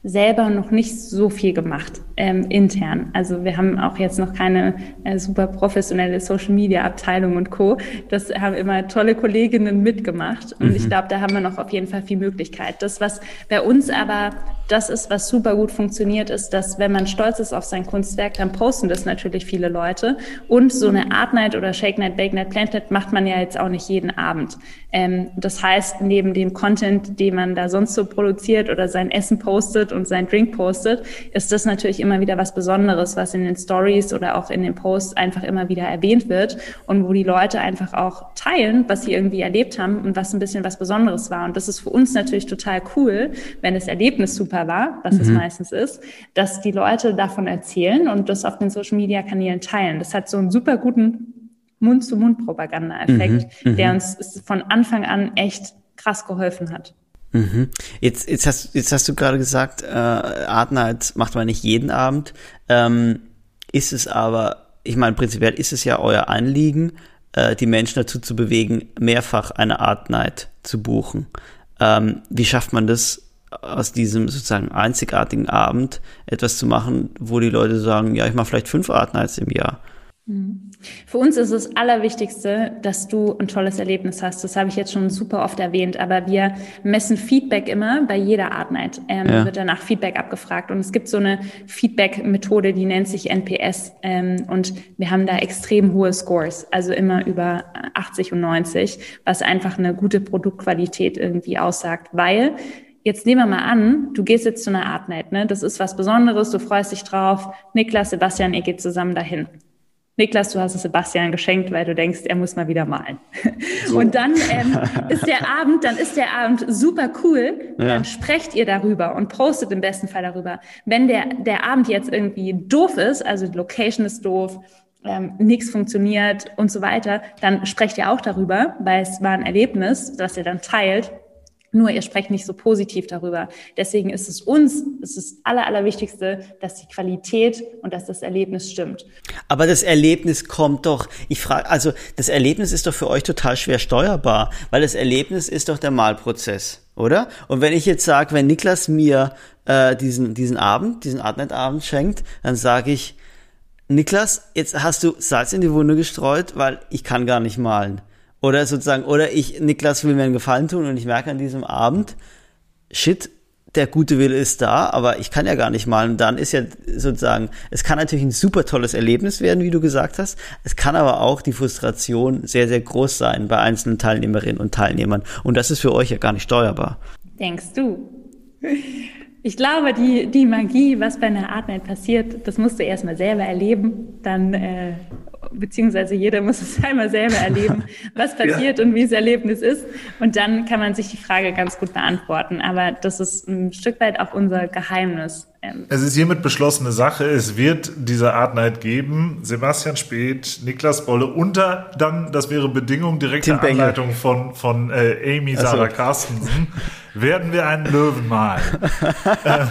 selber noch nicht so viel gemacht ähm, intern. Also wir haben auch jetzt noch keine äh, super professionelle Social Media Abteilung und Co. Das haben immer tolle Kolleginnen mitgemacht und mhm. ich glaube, da haben wir noch auf jeden Fall viel Möglichkeit. Das, was bei uns aber das ist, was super gut funktioniert, ist, dass wenn man stolz ist auf sein Kunstwerk, dann posten das natürlich viele Leute. Und so eine Art Night oder Shake Night, Bake Night, Plant Night macht man ja jetzt auch nicht jeden Abend. Ähm, das heißt, neben dem Content, den man da sonst so produziert oder sein Essen postet und sein Drink postet, ist das natürlich immer wieder was Besonderes, was in den Stories oder auch in den Posts einfach immer wieder erwähnt wird und wo die Leute einfach auch teilen, was sie irgendwie erlebt haben und was ein bisschen was Besonderes war. Und das ist für uns natürlich total cool, wenn das Erlebnis super war, was mhm. es meistens ist, dass die Leute davon erzählen und das auf den Social-Media-Kanälen teilen. Das hat so einen super guten Mund-zu-Mund-Propaganda-Effekt, mhm. der uns von Anfang an echt krass geholfen hat. Mhm. Jetzt, jetzt, hast, jetzt hast du gerade gesagt, äh, Art Night macht man nicht jeden Abend. Ähm, ist es aber, ich meine, prinzipiell ist es ja euer Anliegen, äh, die Menschen dazu zu bewegen, mehrfach eine Art Night zu buchen. Ähm, wie schafft man das aus diesem sozusagen einzigartigen Abend etwas zu machen, wo die Leute sagen, ja, ich mache vielleicht fünf Art Nights im Jahr. Für uns ist es Allerwichtigste, dass du ein tolles Erlebnis hast. Das habe ich jetzt schon super oft erwähnt, aber wir messen Feedback immer bei jeder Art Night. Ähm, ja. Wird danach Feedback abgefragt und es gibt so eine Feedback-Methode, die nennt sich NPS ähm, und wir haben da extrem hohe Scores, also immer über 80 und 90, was einfach eine gute Produktqualität irgendwie aussagt, weil Jetzt nehmen wir mal an, du gehst jetzt zu einer Art Night, ne? Das ist was Besonderes, du freust dich drauf. Niklas, Sebastian, ihr geht zusammen dahin. Niklas, du hast es Sebastian geschenkt, weil du denkst, er muss mal wieder malen. So. Und dann ähm, ist der Abend, dann ist der Abend super cool. Ja. Dann sprecht ihr darüber und postet im besten Fall darüber. Wenn der, der Abend jetzt irgendwie doof ist, also die Location ist doof, ähm, nichts funktioniert und so weiter, dann sprecht ihr auch darüber, weil es war ein Erlebnis, das ihr dann teilt nur ihr sprecht nicht so positiv darüber. Deswegen ist es uns, es ist das Aller, Allerwichtigste, dass die Qualität und dass das Erlebnis stimmt. Aber das Erlebnis kommt doch, ich frage, also das Erlebnis ist doch für euch total schwer steuerbar, weil das Erlebnis ist doch der Malprozess, oder? Und wenn ich jetzt sage, wenn Niklas mir äh, diesen, diesen Abend, diesen Artnet-Abend schenkt, dann sage ich, Niklas, jetzt hast du Salz in die Wunde gestreut, weil ich kann gar nicht malen. Oder sozusagen, oder ich, Niklas will mir einen Gefallen tun und ich merke an diesem Abend, shit, der gute Wille ist da, aber ich kann ja gar nicht malen. Und dann ist ja sozusagen, es kann natürlich ein super tolles Erlebnis werden, wie du gesagt hast. Es kann aber auch die Frustration sehr, sehr groß sein bei einzelnen Teilnehmerinnen und Teilnehmern. Und das ist für euch ja gar nicht steuerbar. Denkst du? Ich glaube, die, die Magie, was bei einer Art Night passiert, das musst du erstmal selber erleben. Dann äh, beziehungsweise jeder muss es einmal selber erleben, was passiert ja. und wie das Erlebnis ist. Und dann kann man sich die Frage ganz gut beantworten. Aber das ist ein Stück weit auch unser Geheimnis. Ähm, es ist hiermit beschlossene Sache. Es wird diese Art Night geben. Sebastian Speth, Niklas Bolle unter dann, das wäre Bedingung direkter Anleitung von, von äh, Amy Sarah so. Carstensen, werden wir einen Löwen malen.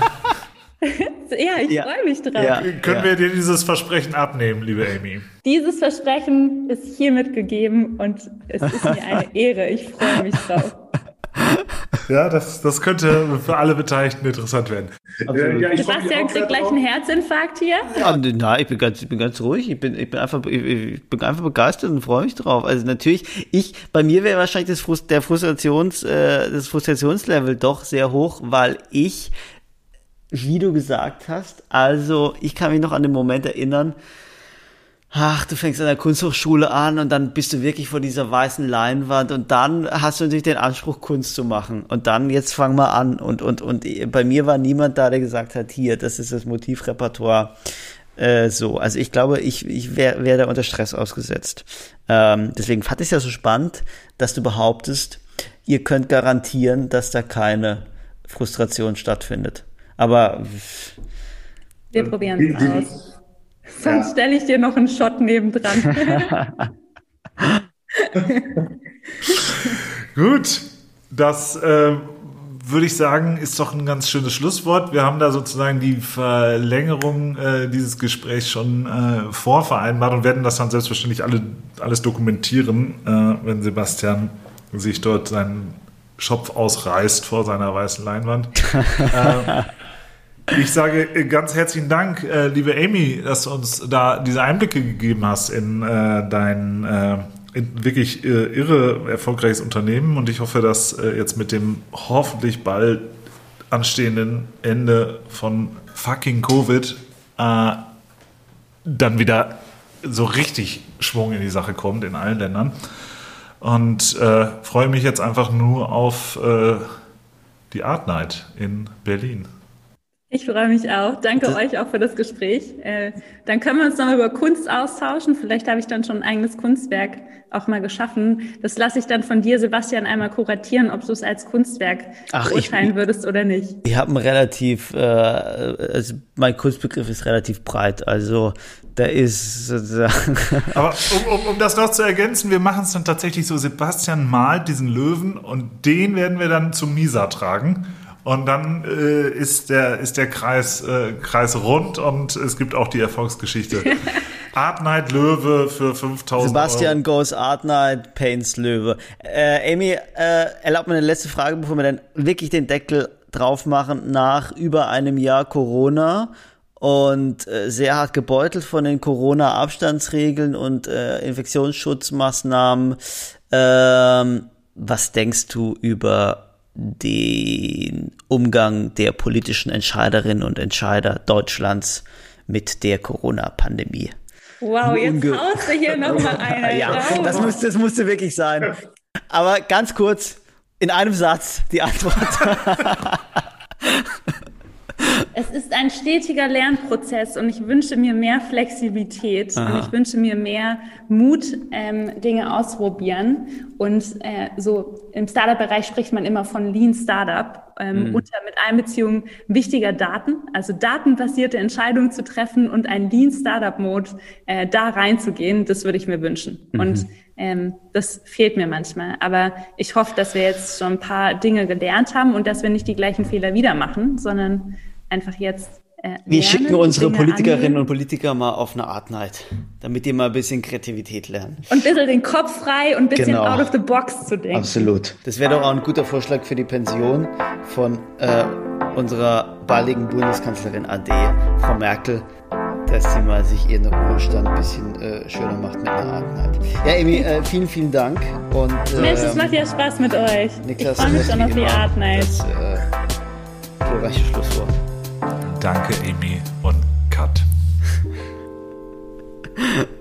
ja, ich ja. freue mich drauf. Ja. Können wir dir dieses Versprechen abnehmen, liebe Amy? Dieses Versprechen ist hiermit gegeben und es ist mir eine Ehre. Ich freue mich drauf. Ja, das, das könnte für alle Beteiligten interessant werden. Ja, Sebastian kriegt gleich einen Herzinfarkt hier. Ja, nein, ich bin ganz, ich bin ganz ruhig. Ich bin, ich bin einfach, ich, bin einfach begeistert und freue mich drauf. Also natürlich, ich, bei mir wäre wahrscheinlich das Frust, der Frustrations, äh, das Frustrationslevel doch sehr hoch, weil ich wie du gesagt hast. Also, ich kann mich noch an den Moment erinnern, ach, du fängst an der Kunsthochschule an und dann bist du wirklich vor dieser weißen Leinwand und dann hast du natürlich den Anspruch, Kunst zu machen. Und dann, jetzt fang mal an. Und, und, und bei mir war niemand da, der gesagt hat, hier, das ist das Motivrepertoire. Äh, so, also ich glaube, ich, ich wäre wär da unter Stress ausgesetzt. Ähm, deswegen fand ich es ja so spannend, dass du behauptest, ihr könnt garantieren, dass da keine Frustration stattfindet. Aber wir probieren es aus. Sonst ja. stelle ich dir noch einen Shot nebendran. Gut, das äh, würde ich sagen, ist doch ein ganz schönes Schlusswort. Wir haben da sozusagen die Verlängerung äh, dieses Gesprächs schon äh, vorvereinbart und werden das dann selbstverständlich alle, alles dokumentieren, äh, wenn Sebastian sich dort seinen Schopf ausreißt vor seiner weißen Leinwand. ich sage äh, ganz herzlichen Dank, äh, liebe Amy, dass du uns da diese Einblicke gegeben hast in äh, dein äh, in wirklich äh, irre erfolgreiches Unternehmen und ich hoffe, dass äh, jetzt mit dem hoffentlich bald anstehenden Ende von fucking Covid dann wieder so richtig Schwung in die Sache kommt in allen Ländern. Und freue mich jetzt einfach nur auf die Art Night in Berlin. Ich freue mich auch. Danke das euch auch für das Gespräch. Äh, dann können wir uns noch über Kunst austauschen. Vielleicht habe ich dann schon ein eigenes Kunstwerk auch mal geschaffen. Das lasse ich dann von dir, Sebastian, einmal kuratieren, ob du es als Kunstwerk Ach, beurteilen ich, würdest oder nicht. Ich habe ein relativ, äh, also mein Kunstbegriff ist relativ breit. Also da ist. Äh, Aber um, um, um das noch zu ergänzen, wir machen es dann tatsächlich so: Sebastian malt diesen Löwen und den werden wir dann zum Misa tragen. Und dann äh, ist, der, ist der Kreis, äh, Kreis rund und es gibt auch die Erfolgsgeschichte. Art Night Löwe für 5000 Sebastian Euro. goes Art Night, Paints Löwe. Äh, Amy, äh, erlaubt mir eine letzte Frage, bevor wir dann wirklich den Deckel drauf machen. Nach über einem Jahr Corona und äh, sehr hart gebeutelt von den Corona-Abstandsregeln und äh, Infektionsschutzmaßnahmen. Ähm, was denkst du über den Umgang der politischen Entscheiderinnen und Entscheider Deutschlands mit der Corona-Pandemie. Wow, jetzt Unge haust du hier nochmal eine. ja, das musste, das musste wirklich sein. Aber ganz kurz, in einem Satz die Antwort. Es ist ein stetiger Lernprozess und ich wünsche mir mehr Flexibilität Aha. und ich wünsche mir mehr Mut, ähm, Dinge ausprobieren. Und äh, so im Startup-Bereich spricht man immer von Lean Startup ähm, mhm. unter mit Einbeziehung wichtiger Daten, also datenbasierte Entscheidungen zu treffen und einen Lean Startup-Mode äh, da reinzugehen. Das würde ich mir wünschen. Mhm. Und ähm, das fehlt mir manchmal. Aber ich hoffe, dass wir jetzt schon ein paar Dinge gelernt haben und dass wir nicht die gleichen Fehler wieder machen, sondern einfach jetzt. Äh, wir schicken unsere Dinge Politikerinnen angehen. und Politiker mal auf eine Art Night, damit die mal ein bisschen Kreativität lernen. Und ein bisschen den Kopf frei und ein bisschen genau. out of the box zu denken. Absolut. Das wäre doch auch ein guter Vorschlag für die Pension von äh, unserer baldigen Bundeskanzlerin AD, Frau Merkel dass sie mal sich ihren Ruhestand ein bisschen äh, schöner macht mit einer Art Night. Ja, Emi, äh, vielen, vielen Dank. Und, äh, Mensch, es macht ja Spaß mit euch. Niklas, ich freue mich schon auf die Art Night. Das äh, glorreiche Schlusswort. Danke, Amy und Cut.